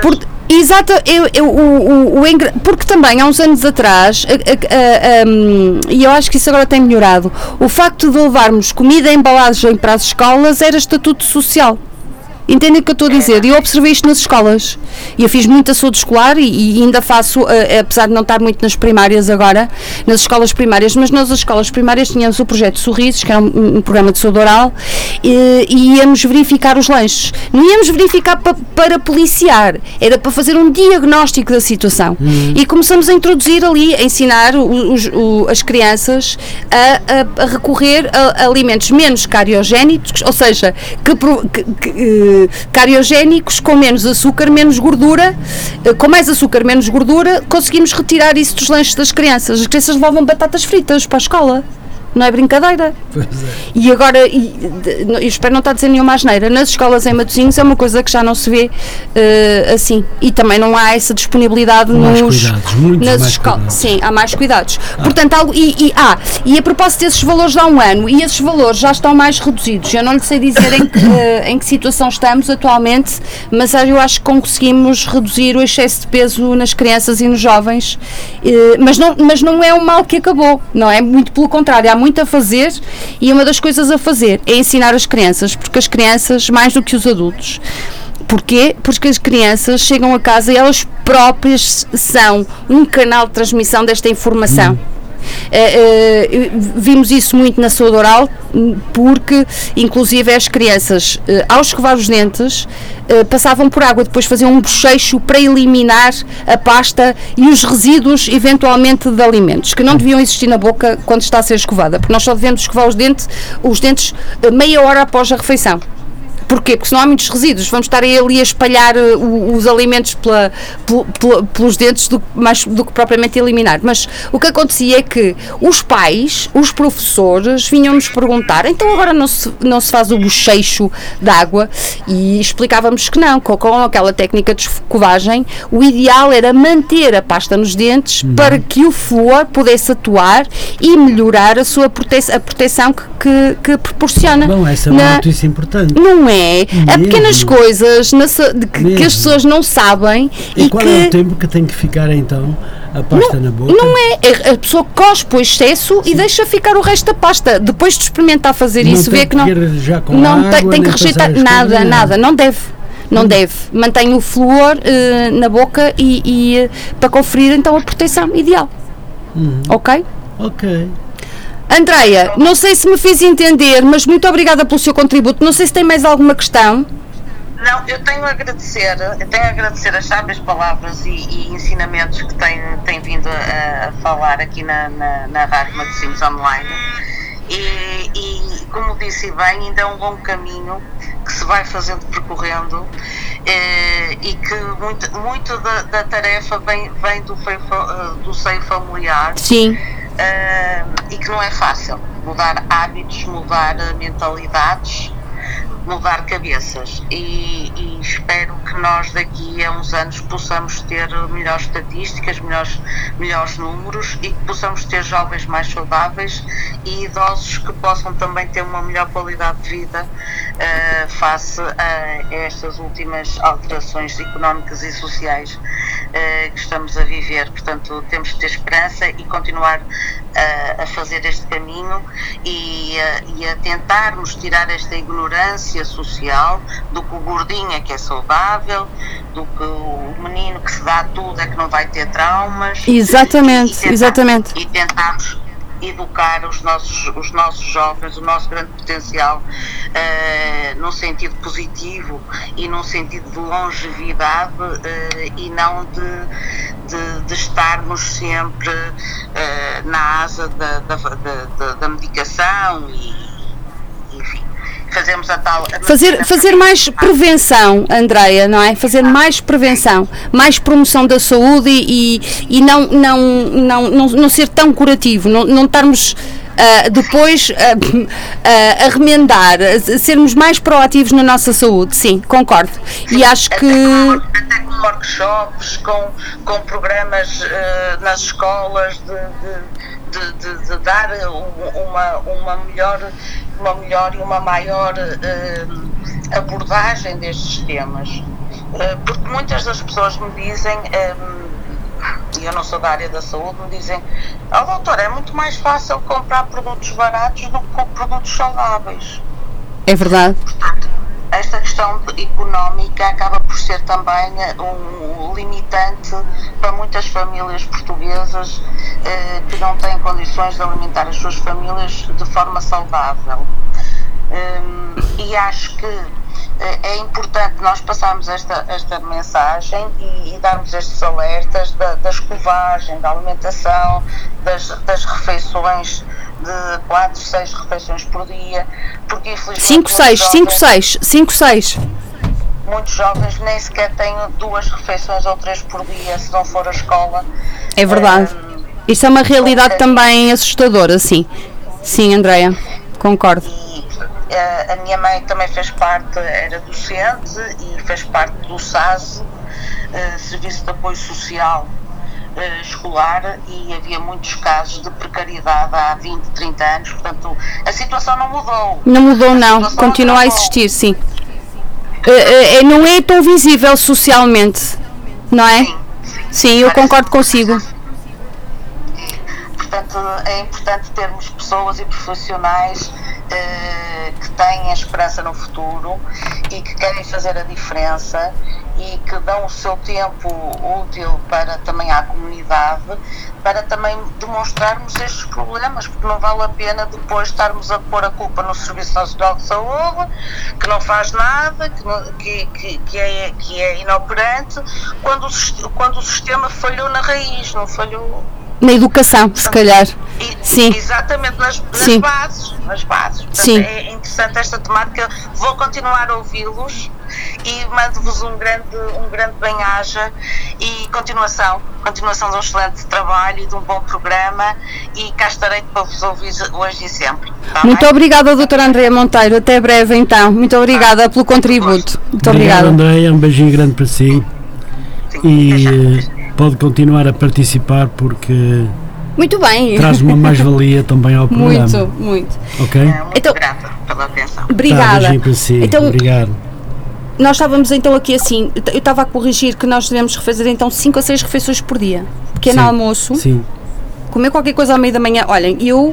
Por, Exato, eu, eu, o, o, o, porque também há uns anos atrás, e eu acho que isso agora tem melhorado, o facto de levarmos comida e embalagem para as escolas era estatuto social. Entendem o que eu estou a dizer? E eu observei isto nas escolas. E eu fiz muita saúde escolar e, e ainda faço, uh, apesar de não estar muito nas primárias agora, nas escolas primárias, mas nas escolas primárias tínhamos o projeto Sorrisos, que era um, um programa de saúde oral, e, e, íamos verificar os lanches. Não íamos verificar pa, para policiar, era para fazer um diagnóstico da situação. Uhum. E começamos a introduzir ali, a ensinar os, os, as crianças a, a, a recorrer a, a, alimentos menos cariogénicos, ou seja, que, que, que cariogénicos com menos açúcar, menos gordura, eh, com mais açúcar, menos gordura, conseguimos retirar isso dos lanches das crianças. As crianças levavam batatas fritas para a escola não é brincadeira. É. E agora, e, eu espero não estar a dizer nenhuma asneira, nas escolas em Matosinhos é uma coisa que já não se vê uh, assim. E também não há essa disponibilidade mais nos, cuidados, muitos nas escolas. Sim, há mais cuidados. Ah. Portanto, algo, e, e, ah, e a propósito desses valores de há um ano, e esses valores já estão mais reduzidos. Eu não lhe sei dizer em que, uh, em que situação estamos atualmente, mas eu acho que conseguimos reduzir o excesso de peso nas crianças e nos jovens. Uh, mas, não, mas não é um mal que acabou, não é? Muito pelo contrário, há muito muito a fazer e uma das coisas a fazer é ensinar as crianças, porque as crianças, mais do que os adultos, Porquê? Porque as crianças chegam a casa e elas próprias são um canal de transmissão desta informação. Hum. Uh, uh, vimos isso muito na saúde oral, porque inclusive as crianças, uh, ao escovar os dentes, passavam por água, depois faziam um bochecho para eliminar a pasta e os resíduos, eventualmente, de alimentos, que não deviam existir na boca quando está a ser escovada, porque nós só devemos escovar os dentes, os dentes meia hora após a refeição. Porquê? Porque senão há muitos resíduos. Vamos estar ali a espalhar uh, os alimentos pela, pela, pelos dentes do, mais do que propriamente eliminar. Mas o que acontecia é que os pais, os professores, vinham-nos perguntar então agora não se, não se faz o bochecho de água e explicávamos que não, com, com aquela técnica de escovagem, o ideal era manter a pasta nos dentes não. para que o flúor pudesse atuar e melhorar a sua prote a proteção que, que, que proporciona. Bom, essa é uma notícia importante. Não é? É? Mesmo. Há pequenas coisas na, de, que, que, as pessoas não sabem. E, e qual que, é o tempo que tem que ficar então a pasta não, na boca? Não é. é a pessoa cospe o excesso Sim. e deixa ficar o resto da pasta. Depois de experimentar fazer não isso, vê que não. Não água, tem, tem que rejeitar nada, nada. Não deve não hum. deve. Mantém o flúor uh, na boca e, e uh, para conferir então a proteção ideal. Hum. Ok? Ok. Andreia, não sei se me fiz entender, mas muito obrigada pelo seu contributo. Não sei se tem mais alguma questão. Não, eu tenho a agradecer, tenho a agradecer as sábias palavras e, e ensinamentos que tem, tem vindo a, a falar aqui na, na, na Rádio Matosinhos Online. E, e, como disse bem, ainda é um longo caminho que se vai fazendo, percorrendo, eh, e que muito, muito da, da tarefa vem, vem do, feio, do seio familiar. Sim. Eh, e que não é fácil mudar hábitos, mudar mentalidades mudar cabeças e, e, espero que nós daqui a uns anos possamos ter melhores estatísticas, melhores, melhores números e que possamos ter jovens mais saudáveis e idosos que possam também ter uma melhor qualidade de vida uh, face a estas últimas alterações económicas e sociais uh, que estamos a viver. Portanto, temos que ter esperança e continuar uh, a fazer este caminho e, e a tentarmos tirar esta ignorância social, do que o gordinho é que é saudável, do que o menino que se dá tudo é que não vai ter traumas. Exatamente, e, e tentar, exatamente. E tentarmos educar os nossos, os nossos jovens, o nosso grande potencial, uh, num sentido positivo e num sentido de longevidade uh, e não de, de, de estarmos sempre uh, na asa da, da, da, da medicação e, fazemos a tal. A fazer, fazer mais prevenção, Andreia, não é? Fazer mais prevenção, mais promoção da saúde e, e, não, não, não, não, não ser tão curativo, não, não estarmos. Uh, depois uh, uh, a remendar, sermos mais proativos na nossa saúde, sim, concordo. E acho que. Até com workshops, com, com programas nas escolas de, de, de, de dar uma, uma melhor uma melhor e uma maior uh, abordagem destes temas. Uh, porque muitas das pessoas me dizem, um, e eu não sou da área da saúde, me dizem, oh, doutor, é muito mais fácil comprar produtos baratos do que produtos saudáveis. É verdade. Portanto, esta questão económica acaba por ser também um limitante para muitas famílias portuguesas eh, que não têm condições de alimentar as suas famílias de forma saudável. Um, e acho que eh, é importante nós passarmos esta, esta mensagem e, e darmos estes alertas da, da escovagem, da alimentação, das, das refeições de 4, 6 refeições por dia, porque infelizmente. 5, 6, 5, 6, 5, 6. Muitos jovens nem sequer têm duas refeições ou três por dia se não for a escola. É verdade. Um, Isso é uma realidade é, também assustadora, sim. Sim, Andréia, concordo. E, a, a minha mãe também fez parte, era docente e fez parte do SAS, uh, Serviço de Apoio Social uh, escolar e havia muitos casos de precariedade há 20, 30 anos, portanto a situação não mudou. Não mudou, não, continua a existir, sim. Uh, não é tão visível socialmente, não é? Sim, sim. sim eu concordo consigo. Portanto, é importante termos pessoas e profissionais que têm esperança no futuro e que querem fazer a diferença e que dão o seu tempo útil para também à comunidade, para também demonstrarmos estes problemas, porque não vale a pena depois estarmos a pôr a culpa no Serviço Nacional de Saúde, que não faz nada, que, que, que, é, que é inoperante, quando o, quando o sistema falhou na raiz, não falhou na educação, se calhar. E, Sim. Exatamente, nas, nas Sim. bases. Nas bases. Portanto, Sim. É interessante esta temática. Vou continuar a ouvi-los e mando-vos um grande, um grande bem-aja e continuação. Continuação de um excelente trabalho e de um bom programa e cá estarei para vos ouvir hoje e sempre. Tá Muito bem? obrigada, doutora Andréa Monteiro. Até breve, então. Muito obrigada ah, pelo contributo. Muito obrigada. Andréa, um beijinho grande para si. Sim, e pode continuar a participar porque muito bem. Traz uma mais-valia também ao programa. Muito, muito. Ok? É, muito então, grata pela atenção. Obrigada. Tá, para si. Então, Obrigado. Nós estávamos então aqui assim, eu estava a corrigir que nós devemos refazer então 5 a 6 refeições por dia. Pequeno sim, almoço. Sim. Comer qualquer coisa ao meio da manhã. Olhem, eu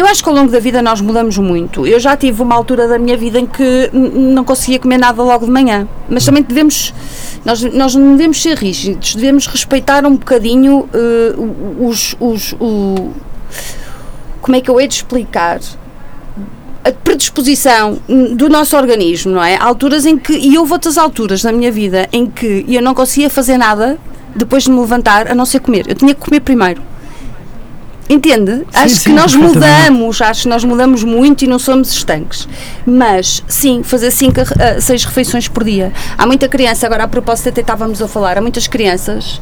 eu acho que ao longo da vida nós mudamos muito. Eu já tive uma altura da minha vida em que não conseguia comer nada logo de manhã, mas também devemos, nós, nós não devemos ser rígidos, devemos respeitar um bocadinho uh, os, os, o, como é que eu hei de explicar a predisposição do nosso organismo, não é? Há alturas em que, e houve outras alturas na minha vida em que eu não conseguia fazer nada depois de me levantar a não ser comer. Eu tinha que comer primeiro. Entende? Sim, acho sim, que nós mudamos, acho que nós mudamos muito e não somos estanques. Mas, sim, fazer 5 a 6 refeições por dia. Há muita criança, agora a propósito até estávamos a falar, há muitas crianças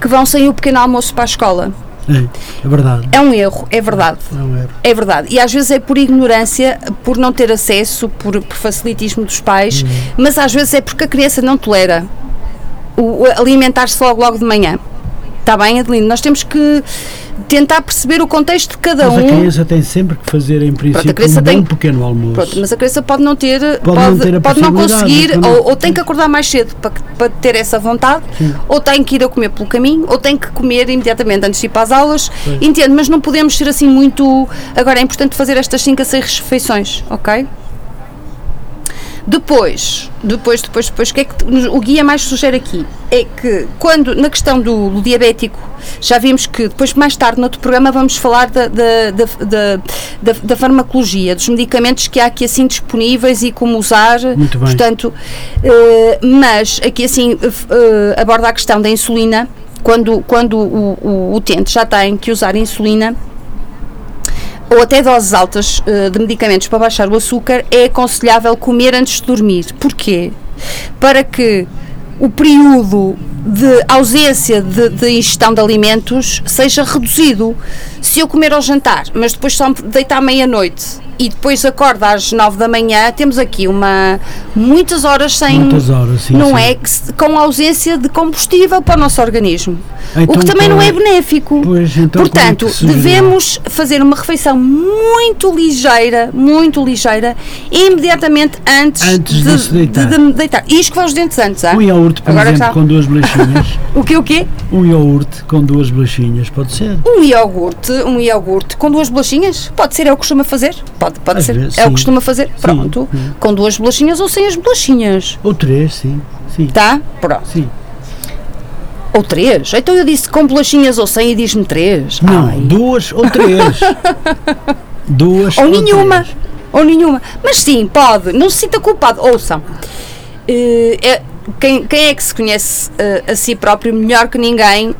que vão sem o pequeno almoço para a escola. É, é verdade. É um erro, é verdade. É um erro. É verdade. E às vezes é por ignorância, por não ter acesso, por, por facilitismo dos pais, Uhum. mas às vezes é porque a criança não tolera o, o alimentar-se logo, logo de manhã. Está bem, Adelino? Nós temos que tentar perceber o contexto de cada Mas a um. criança tem sempre que fazer, em princípio, criança um bom tem- pequeno almoço. Pronto, mas a criança pode não ter, pode, não ter a pode não conseguir, então não- ou, ou tem que acordar mais cedo para, para ter essa vontade, ou tem que ir a comer pelo caminho, ou tem que comer imediatamente antes de ir para as aulas. Entendo, mas não podemos ser assim muito. Agora é importante fazer estas 5 a 6 refeições, ok? Depois, depois, depois, depois, o que é que nos- o guia mais sugere aqui? É que quando, na questão do, do diabético, já vimos que depois, mais tarde, no outro programa, vamos falar da, da, da, da, da- farmacologia, dos medicamentos que há aqui assim disponíveis e como usar. Muito bem. Portanto, eh, mas aqui assim eh, eh, aborda a questão da insulina, quando, quando o, o utente já tem que usar insulina ou até doses altas eh, de medicamentos para baixar o açúcar, é aconselhável comer antes de dormir. Porquê? Para que o período de ausência de, de ingestão de alimentos seja reduzido. Se eu comer ao jantar, mas depois só deitar à meia-noite e depois acordo às nove da manhã, temos aqui uma muitas horas sem. Muitas horas, sim, não sim. é? Que com ausência de combustível para o nosso organismo. o Então que também qual não é é- benéfico. Pois, então é Portanto, que sugeria? devemos fazer uma refeição muito ligeira, muito ligeira, imediatamente antes, Antes de se deitar. de me deitar. E escovar os dentes antes, ah? Um iogurte, por Agora exemplo, está. com duas bolachinhas. O quê, o quê? um iogurte com duas bolachinhas, pode ser. Um iogurte, um iogurte com duas bolachinhas? Pode ser, é o que costuma fazer? Pode, pode Às ser. vezes, é o sim. que costuma fazer? Pronto. Hum. Com duas bolachinhas ou sem as bolachinhas. Ou três, sim. Sim. Tá? Pronto. Sim. Ou três. Então eu disse com bolachinhas ou sem e diz-me três. Não, Ai. duas ou três. duas Ou nenhuma. três. Ou nenhuma. Mas sim, pode. Não se sinta culpado. Ouçam. Eh, é- quem, quem é que se conhece eh, a si próprio melhor que ninguém?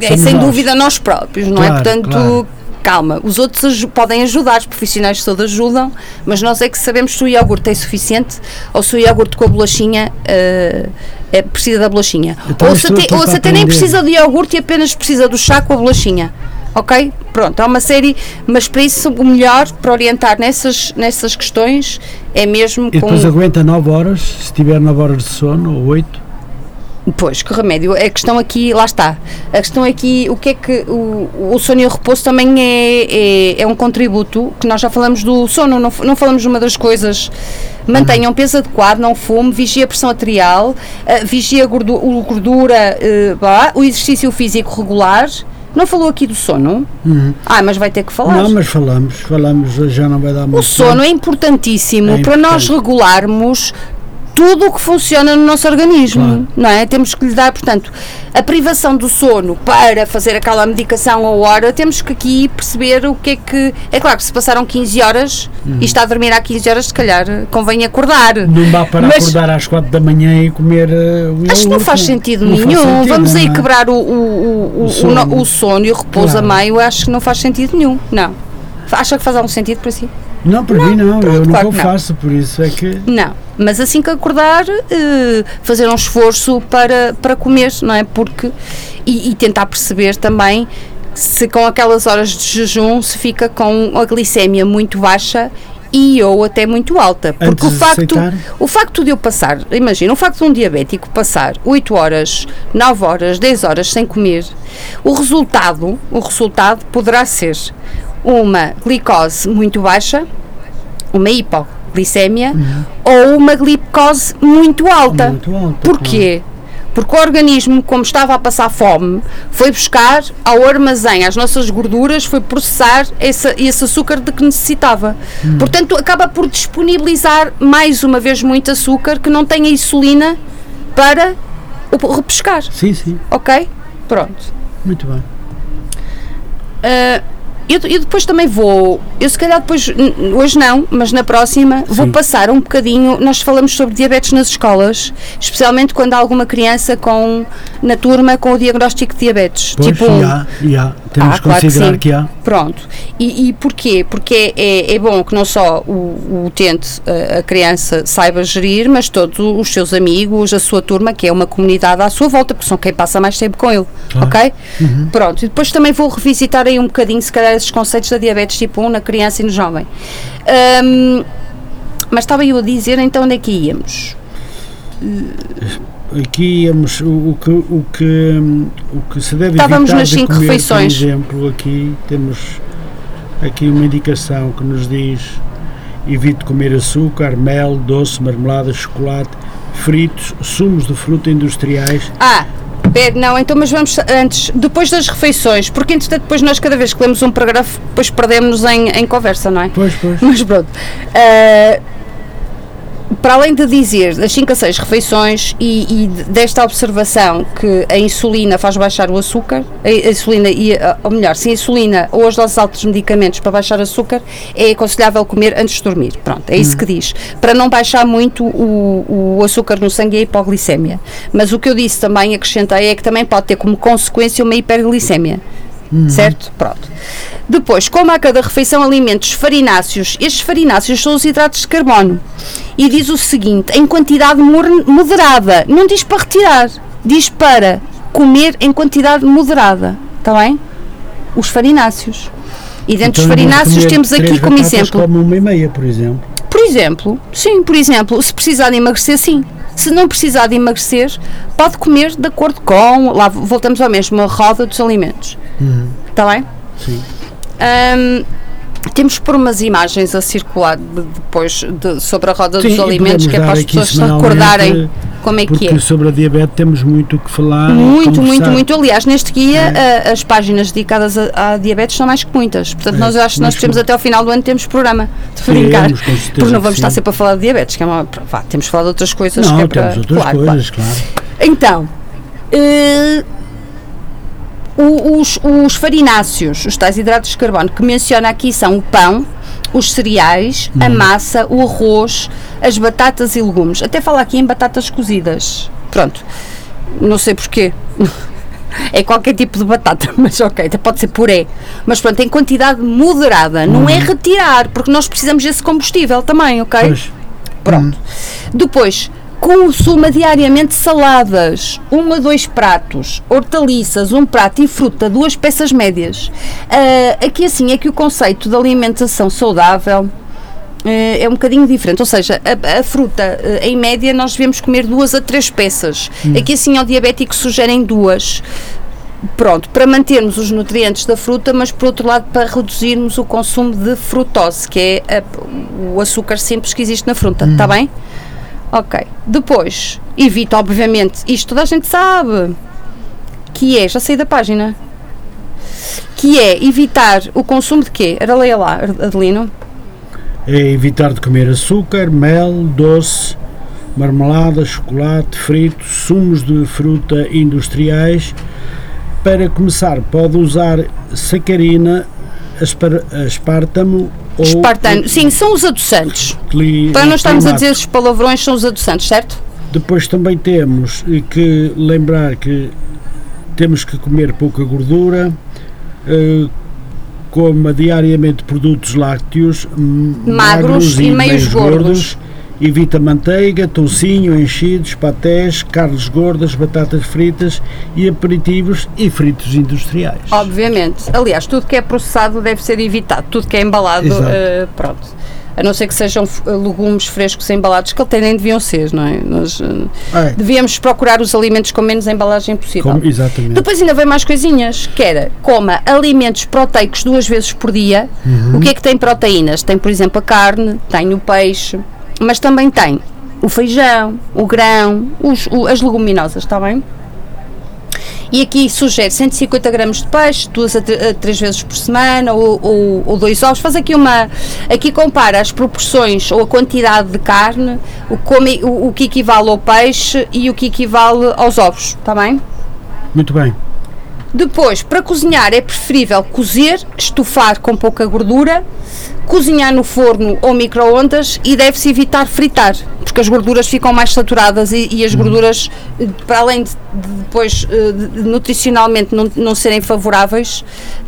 É sem nós. dúvida nós próprios, não é? Claro, Portanto, claro. Calma. Os outros aju- podem ajudar, os profissionais de saúde ajudam, mas nós é que sabemos se o iogurte é suficiente ou se o iogurte com a bolachinha eh, é, precisa da bolachinha. Então ou isto se, ou se até nem precisa de iogurte e apenas precisa do chá com a bolachinha. Ok? Pronto, há uma série, mas para isso o melhor para orientar nessas, nessas questões é mesmo E com. depois aguenta 9 horas, se tiver 9 horas de sono, ou 8. Pois, que remédio? A questão aqui, lá está. A questão aqui, o que é que. O, o sono e o repouso também é, é, é um contributo, que nós já falamos do sono, não, não falamos de uma das coisas. Mantenha um peso adequado, não fume, vigie a pressão arterial, eh, vigie a gordu- o gordura, eh, vá, o exercício físico regular. Não falou aqui do sono? Ah, mas vai ter que falar. Não, mas falamos, falamos, já não vai dar muito O sono é importantíssimo É para nós importante. regularmos tudo o que funciona no nosso organismo, Claro. não é? Temos que lhe dar, portanto, a privação do sono para fazer aquela medicação a hora, temos que aqui perceber o que é que. É claro que se passaram 15 horas e está a dormir há 15 horas, se calhar convém acordar. Não dá para Mas- acordar às 4 da manhã e comer uh, Acho que não faz sentido Não faz nenhum. sentido, Vamos aí é? quebrar o, o, o, o, sono. no- o sono e o repouso Claro. a meio. Acho que não faz sentido nenhum. Não. Acha que faz algum sentido para si? Não, para mim não, eu nunca claro não. faço, por isso é que. Não, mas assim que acordar, eh, fazer um esforço para, para comer, não é? Porque, e, e tentar perceber também se com aquelas horas de jejum se fica com a glicémia muito baixa e ou até muito alta. Porque Antes o facto, o facto de eu passar, imagina, o facto de um diabético passar 8 horas, 9 horas, 10 horas sem comer, o resultado, o resultado poderá ser uma glicose muito baixa, uma hipoglicemia ou uma glicose muito alta. Muito alta, Porquê? Porque o organismo, como estava a passar fome, foi buscar ao armazém as nossas gorduras, foi processar esse, esse açúcar de que necessitava. Portanto, acaba por disponibilizar mais uma vez muito açúcar que não tem a insulina para o repescar. Sim, sim, Ok? Pronto. muito bem. Ah, eu, eu depois também vou, eu se calhar depois, hoje não, mas na próxima, vou Sim. passar um bocadinho. Nós falamos sobre diabetes nas escolas, especialmente quando há alguma criança com, na turma com o diagnóstico de diabetes. Pois, tipo, já, já. Temos Ah, que claro que considerar sim. que, há. Pronto. E, e porquê? Porque é, é bom que não só o, o utente, a, a criança, saiba gerir, mas todos os seus amigos, a sua turma, que é uma comunidade à sua volta, porque são quem passa mais tempo com ele. Claro. Ok? Pronto. E depois também vou revisitar aí um bocadinho, se calhar, esses conceitos da diabetes tipo 1 na criança e no jovem. Ahm, mas estava eu a dizer, então, onde é que íamos? Aqui íamos, o, o que, o, que, hum, o que se deve Estávamos nas de cinco comer, refeições. Por exemplo, aqui temos aqui uma indicação que nos diz evite comer açúcar, mel, doce, marmelada, chocolate, fritos, sumos de fruta industriais. Ah, pera, não, então, mas vamos antes, depois das refeições, porque entretanto, depois nós, cada vez que lemos um parágrafo, depois perdemos-nos em, em conversa, não é? Pois, pois. Mas pronto. Ah, para além de dizer das 5 a 6 refeições e, e desta observação que a insulina faz baixar o açúcar, a insulina, e, ou melhor, se a insulina ou as doses altas de medicamentos para baixar açúcar, é aconselhável comer antes de dormir. Pronto, é isso que diz. Para não baixar muito o, o açúcar no sangue e a hipoglicemia. Mas o que eu disse também, acrescentei, é que também pode ter como consequência uma hiperglicemia. Certo? Pronto. Depois, coma a cada refeição alimentos farináceos. Estes farináceos são os hidratos de carbono. E diz o seguinte: em quantidade moderada. Não diz para retirar, diz para comer em quantidade moderada. Está bem? Os farináceos. E dentro Então, dos farináceos temos aqui como exemplo. Como uma e meia, por exemplo. Por exemplo, sim, por exemplo, se precisar de emagrecer, sim. Se não precisar de emagrecer, pode comer de acordo com. Lá voltamos ao mesmo, a roda dos alimentos. Está bem? Sim. Ahm, temos que pôr umas imagens a circular de- depois de- sobre a roda Sim, dos alimentos, que é para as pessoas se recordarem como é que Porque é. sobre a diabetes temos muito o que falar. Muito, muito, muito. Aliás, neste guia a- as páginas dedicadas à diabetes são mais que muitas. Portanto, É, nós acho que nós temos que- até ao final do ano temos programa de brincar. Certeza Porque não que vamos estar sempre a falar de diabetes, que é uma, vá, temos que falar de outras coisas. que Não, é para- temos outras claro, claro. coisas, claro. Então, eh, o- os, os farináceos, os tais hidratos de carbono que menciona aqui são o pão, os cereais, Hum. a massa, o arroz, as batatas e legumes. Até fala aqui em batatas cozidas. Pronto. Não sei porquê. É qualquer tipo de batata, mas ok, pode ser puré. Mas pronto, em quantidade moderada. Não é retirar, porque nós precisamos desse combustível também, ok? Pois, Pronto. Depois, consuma diariamente saladas, um a dois pratos, hortaliças, um prato e fruta, duas peças médias. Ah, aqui assim é que o conceito de alimentação saudável eh, é um bocadinho diferente, ou seja, a, a fruta, eh, em média, nós devemos comer duas a três peças. Aqui assim ao diabético sugerem duas. Pronto, para mantermos os nutrientes da fruta, mas por outro lado para reduzirmos o consumo de frutose, que é a- o açúcar simples que existe na fruta, está bem? Ok. Depois, evita, obviamente, isto toda a gente sabe, que é, já saí da página, que é evitar o consumo de quê? Era leia lá, Adelino. é evitar de comer açúcar, mel, doce, marmelada, chocolate, frito, sumos de fruta industriais. Para começar, pode usar sacarina, aspar- aspartamo ou Espartano. Sim, são os adoçantes. Para não estarmos a dizer os palavrões, são os adoçantes, certo? Depois também temos que lembrar que temos que comer pouca gordura, eh, coma diariamente produtos lácteos m- Magros e meios gordos. Evita manteiga, toucinho, enchidos, patés, carnes gordas, batatas fritas e aperitivos e fritos industriais. Obviamente. Aliás, tudo que é processado deve ser evitado. Tudo que é embalado, eh, pronto. A não ser que sejam f- legumes frescos embalados, que até nem deviam ser, não é? Nós eh, É, devíamos procurar os alimentos com menos embalagem possível. exatamente. Depois ainda vem mais coisinhas, que era coma alimentos proteicos duas vezes por dia. Uhum. O que é que tem proteínas? Tem, por exemplo, a carne, tem o peixe, mas também tem o feijão, o grão, os- o- as leguminosas, está bem? E aqui sugere 150 gramas de peixe, duas a, três vezes por semana, ou, ou, ou dois ovos. Faz aqui uma. Aqui compara as proporções ou a quantidade de carne, o, come, o, o que equivale ao peixe e o que equivale aos ovos, está bem? Muito bem. Depois, para cozinhar é preferível cozer, estufar com pouca gordura, cozinhar no forno ou micro-ondas e deve-se evitar fritar, porque as gorduras ficam mais saturadas e, e as gorduras, eh, para além de, de depois eh, de- nutricionalmente não, não serem favoráveis,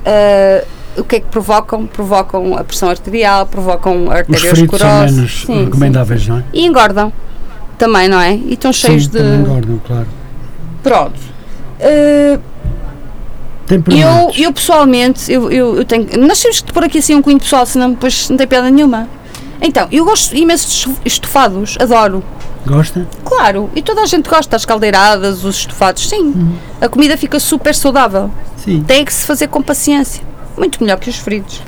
eh, o que é que provocam? Provocam a pressão arterial, provocam Os arteriosclerose. fritos são menos Sim, sim. recomendáveis, não é? E engordam também, não é? E estão cheios Sim, de. engordam, claro. Pronto. Eh, Tem eu, eu pessoalmente, eu, eu, eu tenho. Nós temos que pôr aqui assim um cunho pessoal, senão depois não tem piada nenhuma. Então, eu gosto imenso de estofados, adoro. Gosta? Claro, e toda a gente gosta, as caldeiradas, os estofados, sim. Uhum. A comida fica super saudável. Sim. Tem que se fazer com paciência. Muito melhor que os fritos.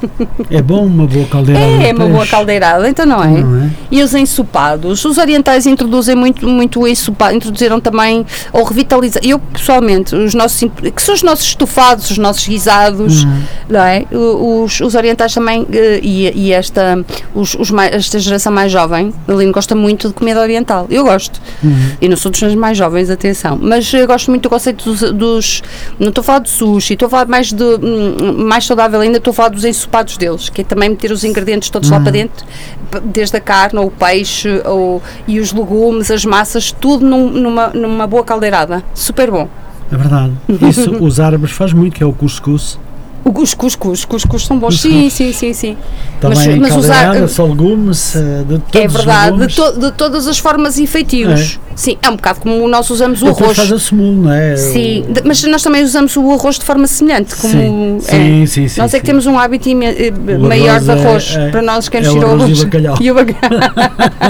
É bom uma boa caldeirada É, de uma boa caldeirada, então não é? Não é? E os ensopados? Os orientais introduzem muito, muito o ensopado, introduziram também, ou revitalizar. Eu, pessoalmente, os nossos, que são os nossos estofados, os nossos guisados, Uhum. não é? Os, os orientais também, eh, e, e esta, os, os mais- esta geração mais jovem, a Aline gosta muito de comida oriental. Eu gosto. Uhum. E não sou dos mais jovens, atenção. Mas eu gosto muito do conceito dos. dos- não estou a falar de sushi, estou a falar mais de. hum, mais saudável ainda, estou a falar dos ensopados deles, que é também meter os ingredientes todos lá para dentro, p- desde a carne, ou o peixe, ou, e os legumes, as massas, tudo num- numa, numa boa caldeirada. Super bom. É verdade. Isso os árabes faz muito, que é o cuscuz. Os cuscuz, cuscuz são bons. Sim, sim, sim, sim. Também mas usar- caldeirada, só legumes, eh, de todos É verdade, de, to- de todas as formas e feitios. Sim, é um bocado como nós usamos o depois arroz. faz a semul, não é? Sim, O- mas nós também usamos o arroz de forma semelhante, como Sim, é. sim, sim, sim, Nós é que sim. temos um hábito eh, maior de arroz é- arroz. é- Para nós queremos é o tirar o arroz e o bacalhau. E o bacalhau.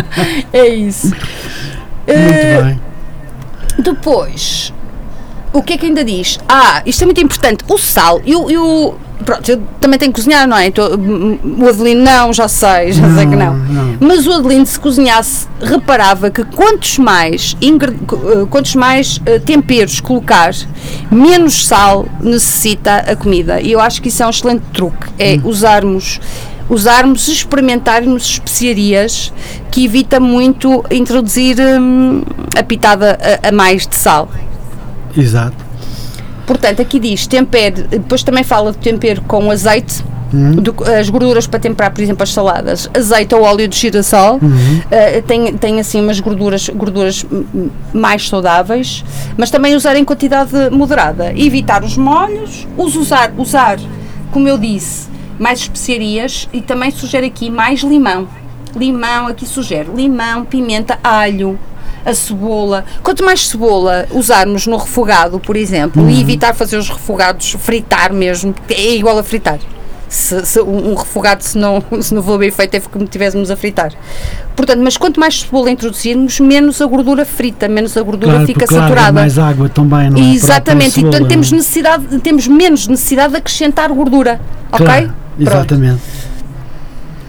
é isso. Muito Eh, bem. depois, o que é que ainda diz? Ah, isto é muito importante. O sal e o. pronto, eu também tenho que cozinhar, não é? Tô- o Adelino não, já sei, já sei que não. não. Mas o Adelino, se cozinhasse, reparava que quantos mais, eh, quantos mais eh, temperos colocar, menos sal necessita a comida. E eu acho que isso é um excelente truque. É usarmos. Usarmos, experimentarmos especiarias que evita muito introduzir hum, a pitada a, a mais de sal. Exato. Portanto, aqui diz tempero, depois também fala de tempero com azeite, do- as gorduras para temperar, por exemplo, as saladas, azeite ou óleo de girassol, eh, tem, tem assim umas gorduras, gorduras mais saudáveis, mas também usar em quantidade moderada. Evitar os molhos, os usar, usar, como eu disse, mais especiarias e também sugere aqui mais limão. Limão, aqui sugere limão, pimenta, alho, a cebola. Quanto mais cebola usarmos no refogado, por exemplo, e evitar fazer os refogados fritar mesmo, porque é igual a fritar. Se, se um refogado, se não, se não for bem feito, é como estivéssemos a fritar. Portanto, mas quanto mais cebola introduzirmos, menos a gordura frita, menos a gordura Claro, fica porque larga saturada. mais água também, não é? Exatamente, e portanto temos necessidade, temos menos necessidade de acrescentar gordura, é? ok? Claro, Pronto. exatamente.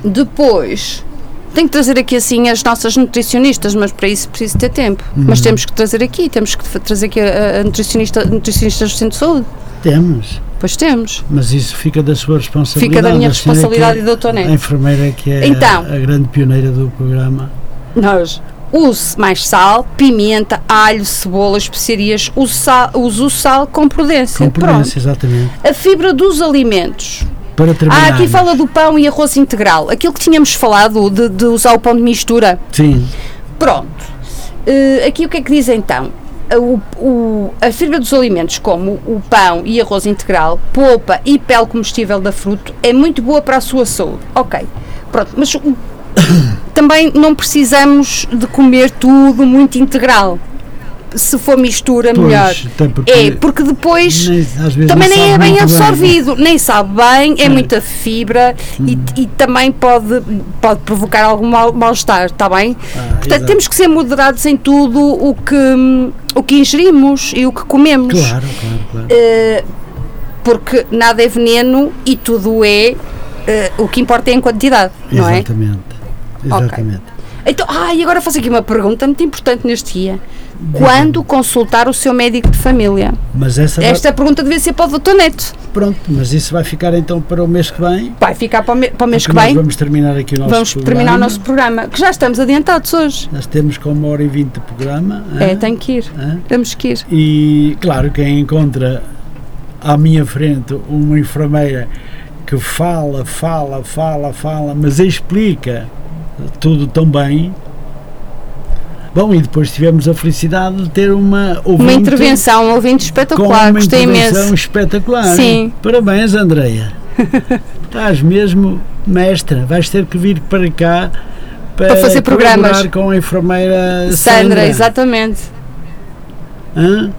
Depois, tenho que trazer aqui assim as nossas nutricionistas, mas para isso preciso ter tempo. Uhum. Mas temos que trazer aqui, temos que trazer aqui a, a nutricionista, nutricionistas do Centro de Saúde. Temos, Pois temos. mas isso fica da sua responsabilidade. Fica da minha A senhora responsabilidade que e do Dr. Neto. A enfermeira que é Então. a, a grande pioneira do programa. Nós use mais sal, pimenta, alho, cebola, especiarias, use, sal, use o sal com prudência. Com prudência, exatamente. Pronto. A fibra dos alimentos. Para terminar. Ah, aqui fala do pão e arroz integral. Aquilo que tínhamos falado de, de usar o pão de mistura. Sim, Pronto. Eh, aqui o que é que diz então? O, o- a fibra dos alimentos, como o pão e arroz integral, polpa e pele comestível da fruto, é muito boa para a sua saúde. Ok. Pronto, mas também não precisamos de comer tudo muito integral. Se for mistura, Pois, melhor. porque É, porque depois nem- também nem é bem absorvido, nem sabe bem, é É. muita fibra e, e também pode, pode provocar algum mal- mal-estar, está bem? Portanto, exato. temos que ser moderados em tudo o que, o que ingerimos e o que comemos. Claro, claro, claro. Eh, porque nada é veneno e tudo é. eh, o que importa é em quantidade, não é? Exatamente. Exatamente. Então, ah, e agora faço aqui uma pergunta muito importante neste dia. Quando consultar o seu médico de família? Mas essa vai- Esta pergunta devia ser para o Dr. Neto. pronto, mas isso vai ficar então para o mês que vem. Vai ficar para o, me- para o mês que vem. vamos terminar aqui o nosso Vamos programa. terminar o nosso programa, que já estamos adiantados hoje. Nós temos com uma hora e vinte de programa. É, hã? tem que ir. Hã? Temos que ir. E claro, quem encontra à minha frente uma enfermeira que fala, fala, fala, fala, mas explica tudo tão bem. Bom, e depois tivemos a felicidade de ter uma ouvinte Uma intervenção, um ouvinte com espetacular, uma gostei intervenção imenso. espetacular. Sim. Parabéns, Andreia. Estás mesmo mestra. Vais ter que vir para cá para, Para fazer programas. com a enfermeira Sandra. Sandra, exatamente. Hã?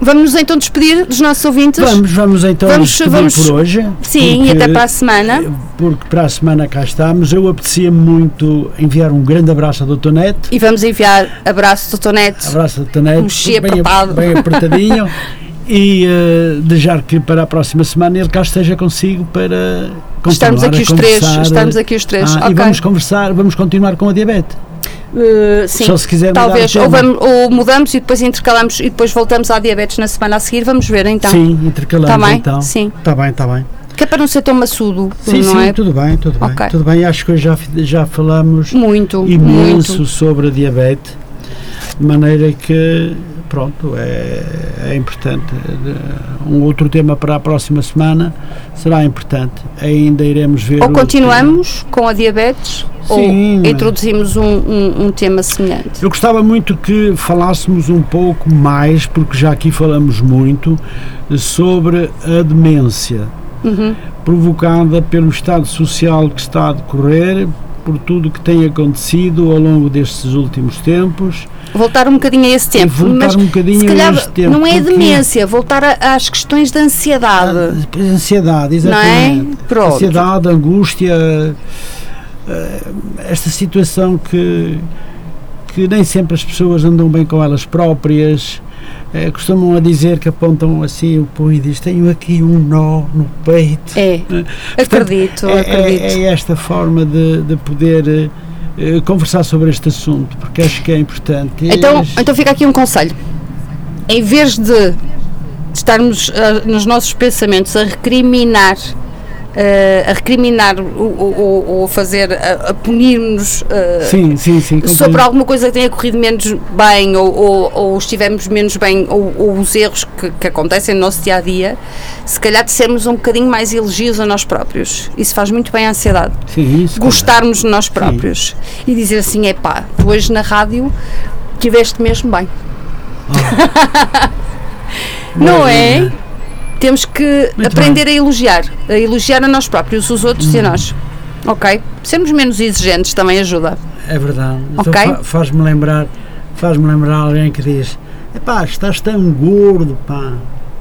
Vamos nos então despedir dos nossos ouvintes? Vamos, vamos então Vamos- despedir vamos- por hoje. Sim, porque- e até para a semana. Porque para a semana cá estamos. Eu apetecia-me muito enviar um grande abraço ao Dr. Neto. E vamos enviar abraço do Tonete. Abraço ao Dr. Neto. Chi bem, apertado. bem apertadinho. e eh, desejar que para a próxima semana ele cá esteja consigo para Estamos continuar aqui a os três. conversar. Estamos aqui os três. Ah, ok. E vamos conversar, vamos continuar com a diabetes. Uh, sim. Só se quiser mudar Talvez, ou, vamos- ou mudamos e depois intercalamos e depois voltamos à diabetes na semana a seguir. Vamos ver então. Sim, intercalamos Está bem? então. Sim. Está bem, está bem. Que é para não ser tão maçudo, Sim, não sim, é? tudo bem, tudo bem. Ok. Tudo bem, acho que hoje já, já falamos Muito, imenso muito. sobre a diabetes, de maneira que, pronto, é, é importante. Um outro tema para a próxima semana será importante. Ainda iremos ver. Ou continuamos com a diabetes Sim, ou introduzimos um, um- um tema semelhante. Eu gostava muito que falássemos um pouco mais, porque já aqui falamos muito, sobre a demência Uhum. provocada pelo estado social que está a decorrer, por tudo que tem acontecido ao longo destes últimos tempos. Voltar um bocadinho a esse tempo. voltar mas um bocadinho se calhar a este tempo. não é demência, voltar a- às questões de ansiedade. Ah, Ansiedade, Não é? exatamente. Pronto. Ansiedade, angústia, eh, esta situação que, que nem sempre as pessoas andam bem com elas próprias. Eh, costumam a dizer que apontam assim o punho e diz tenho aqui um nó no peito. É, acredito, é, acredito. É, é esta forma de, de poder eh, eh, conversar sobre este assunto, porque acho que é importante. Então, então fica aqui um conselho. Em vez de estarmos ah, nos nossos pensamentos a recriminar, a recriminar ou a fazer, a, a punir-nos ah, sim, sim, sim. sobre alguma coisa que tenha corrido menos bem ou, ou, ou estivemos menos bem ou, ou os erros que, que acontecem no nosso dia a dia, se calhar dissermos um bocadinho mais elogios a nós próprios. Isso faz muito bem à ansiedade Sim, isso, gostarmos de nós próprios e dizer assim: é pá, tu hoje na rádio tiveste mesmo bem. Não é? Temos que Muito aprender a elogiar, a elogiar a nós próprios, os outros Uhum. e a nós. Ok? Sermos menos exigentes também ajuda. É verdade. Ok. Então fa- faz-me lembrar, faz-me lembrar alguém que diz: Epá, estás tão gordo, pá.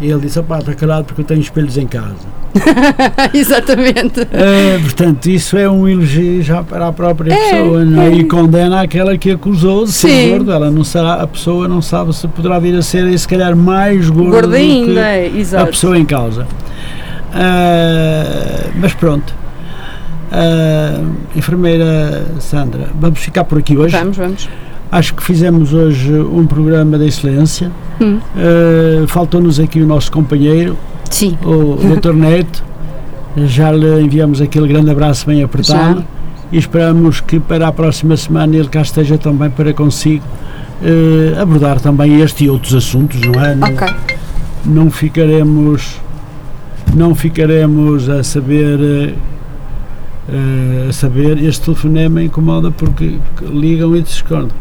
E ele disse: Opá, está calado porque eu tenho espelhos em casa. Exatamente. É, portanto, isso é um elogio já para a própria pessoa não é? e condena aquela que acusou de ser Sim. gordo. Ela não será, a pessoa não sabe se poderá vir a ser, e se calhar, mais do que ainda, é, a exato. pessoa em causa. Ah, mas pronto. Ah, enfermeira Sandra, vamos ficar por aqui hoje. Vamos, vamos. Acho que fizemos hoje um programa de excelência. Hum. Uh, Faltou-nos aqui o nosso companheiro, Sim. o Dr. Neto. Já lhe enviamos aquele grande abraço bem apertado Já. e esperamos que para a próxima semana ele cá esteja também para consigo uh, abordar também este e outros assuntos, não é? Não, Ok. não ficaremos não ficaremos a saber uh, uh, a saber este telefonema incomoda porque ligam e desescondem.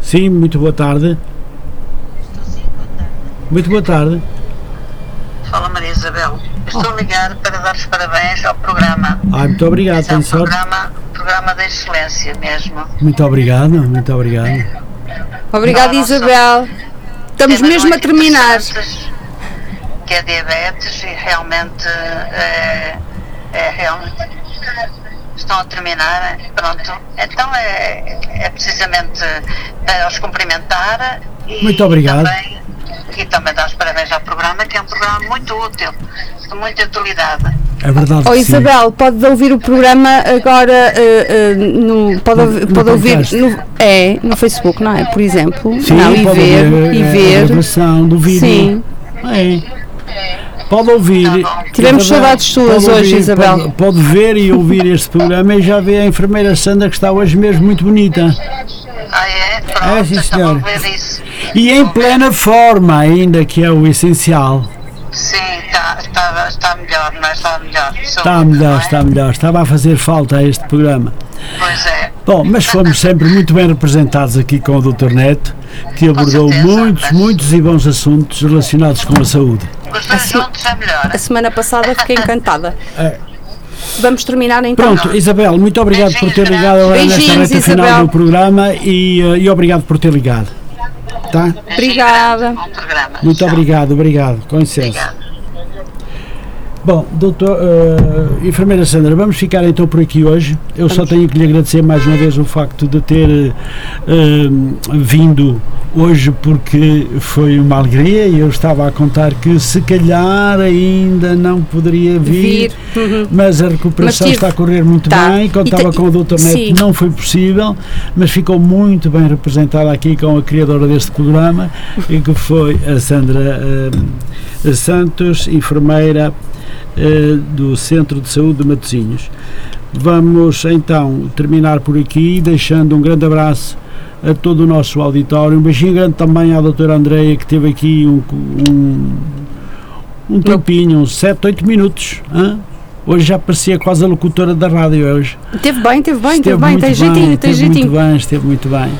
Sim, muito boa tarde. Muito boa tarde. Fala Maria Isabel. Estou a ligar para dar os parabéns ao programa. Ai, muito obrigado, Esse é um tenho sorte. programa, programa da excelência mesmo. Muito obrigado, muito obrigado. Obrigada, Não, não Isabel. Estamos mesmo a terminar. Que é diabetes e realmente é, é realmente estão a terminar, pronto. Então é, é precisamente para os cumprimentar e Muito obrigado. também, e também dar os parabéns ao programa, que é um programa muito útil, de muita utilidade. É verdade. Oh que sim. Isabel, pode ouvir o programa agora eh, eh, no, pode, No- ouvir- no pode ouvir no, é, no Facebook, não é? Por exemplo. Sim, não, e pode ver, ver, e a ver. gravação do vídeo. Sim. É. Pode ouvir. Tá. Tivemos saudades suas hoje, ouvir, Isabel. Pode, pode ver e ouvir este programa e já vê a enfermeira Sandra que está hoje mesmo muito bonita. Ah, é? Pronto, É, sim, então senhor. E em plena forma ainda, que é o essencial. Sim, está, está, está melhor, não é? Está melhor. Está melhor, está melhor. Estava a fazer falta a este programa. Pois é. Bom, mas fomos sempre muito bem representados aqui com o Dr. Neto, que abordou certeza, muitos, mas- muitos e bons assuntos relacionados com a saúde. Os dois juntos é melhor. A semana passada fiquei encantada. É. Vamos terminar então. Pronto, Isabel, muito obrigado por ter ligado agora nesta Beijinhos, reta final Isabel. do programa e, eh, e obrigado por ter ligado. Tá? Obrigada. Muito obrigado, obrigado. Com licença. Obrigada. Bom, doutor, eh, enfermeira Sandra, vamos ficar então por aqui hoje. Eu só tenho que lhe agradecer mais uma vez o facto de ter eh, vindo hoje porque foi uma alegria e eu estava a contar que se calhar ainda não poderia vir, Vir. Uhum. mas a recuperação Mas está a correr muito Tá. bem. Te- com o doutor Neto não foi possível, mas ficou muito bem representada aqui com a criadora deste programa e que foi a Sandra eh, Santos, enfermeira eh, do Centro de Saúde de Matosinhos. Vamos então terminar por aqui, deixando um grande abraço a todo o nosso auditório. Um beijinho grande também à doutora Andreia, que teve aqui um, um, um tempinho, uns 7, 8 minutos. hã? Hoje já parecia quase a locutora da rádio hoje. Teve bem, teve bem, Esteve teve bem. Tem jeitinho, tem esteve jeitinho. muito bem, esteve muito bem.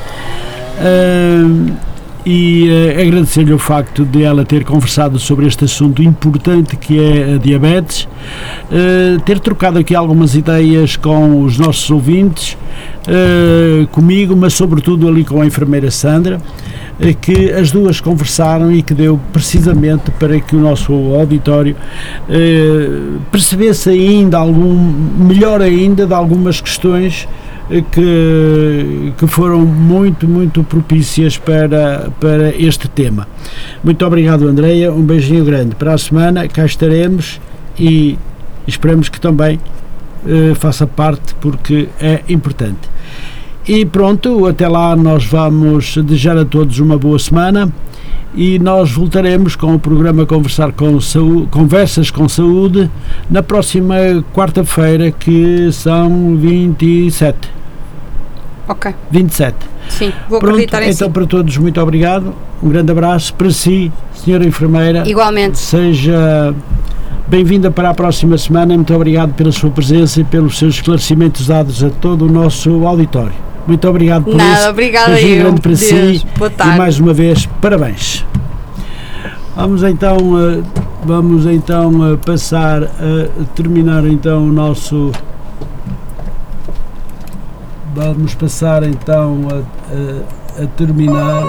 Ahm, e eh, agradecer-lhe o facto de ela ter conversado sobre este assunto importante que é a diabetes, eh, ter trocado aqui algumas ideias com os nossos ouvintes, eh, comigo, mas sobretudo ali com a enfermeira Sandra, que as duas conversaram e que deu precisamente para que o nosso auditório percebesse ainda algum, melhor ainda, de algumas questões que, que foram muito, muito propícias para, para este tema. Muito obrigado, Andreia. Um beijinho grande. Para a semana cá estaremos e esperamos que também eh, faça parte porque é importante. E pronto, até lá nós vamos desejar a todos uma boa semana e nós voltaremos com o programa Conversar com Saúde, Conversas com Saúde na próxima quarta-feira, que são 27. Ok, 27. sim, vou Pronto, acreditar em então si. para todos, muito obrigado. Um grande abraço para si, senhora enfermeira. Igualmente. Seja bem-vinda para a próxima semana. Muito obrigado pela sua presença e pelos seus esclarecimentos dados a todo o nosso auditório. Muito obrigado por Nada, isso. obrigada Beijinho eu. grande para Deus, si boa e tarde. mais uma vez parabéns. Vamos então, eh, vamos então eh, passar a terminar então o nosso vamos passar então a, a- a terminar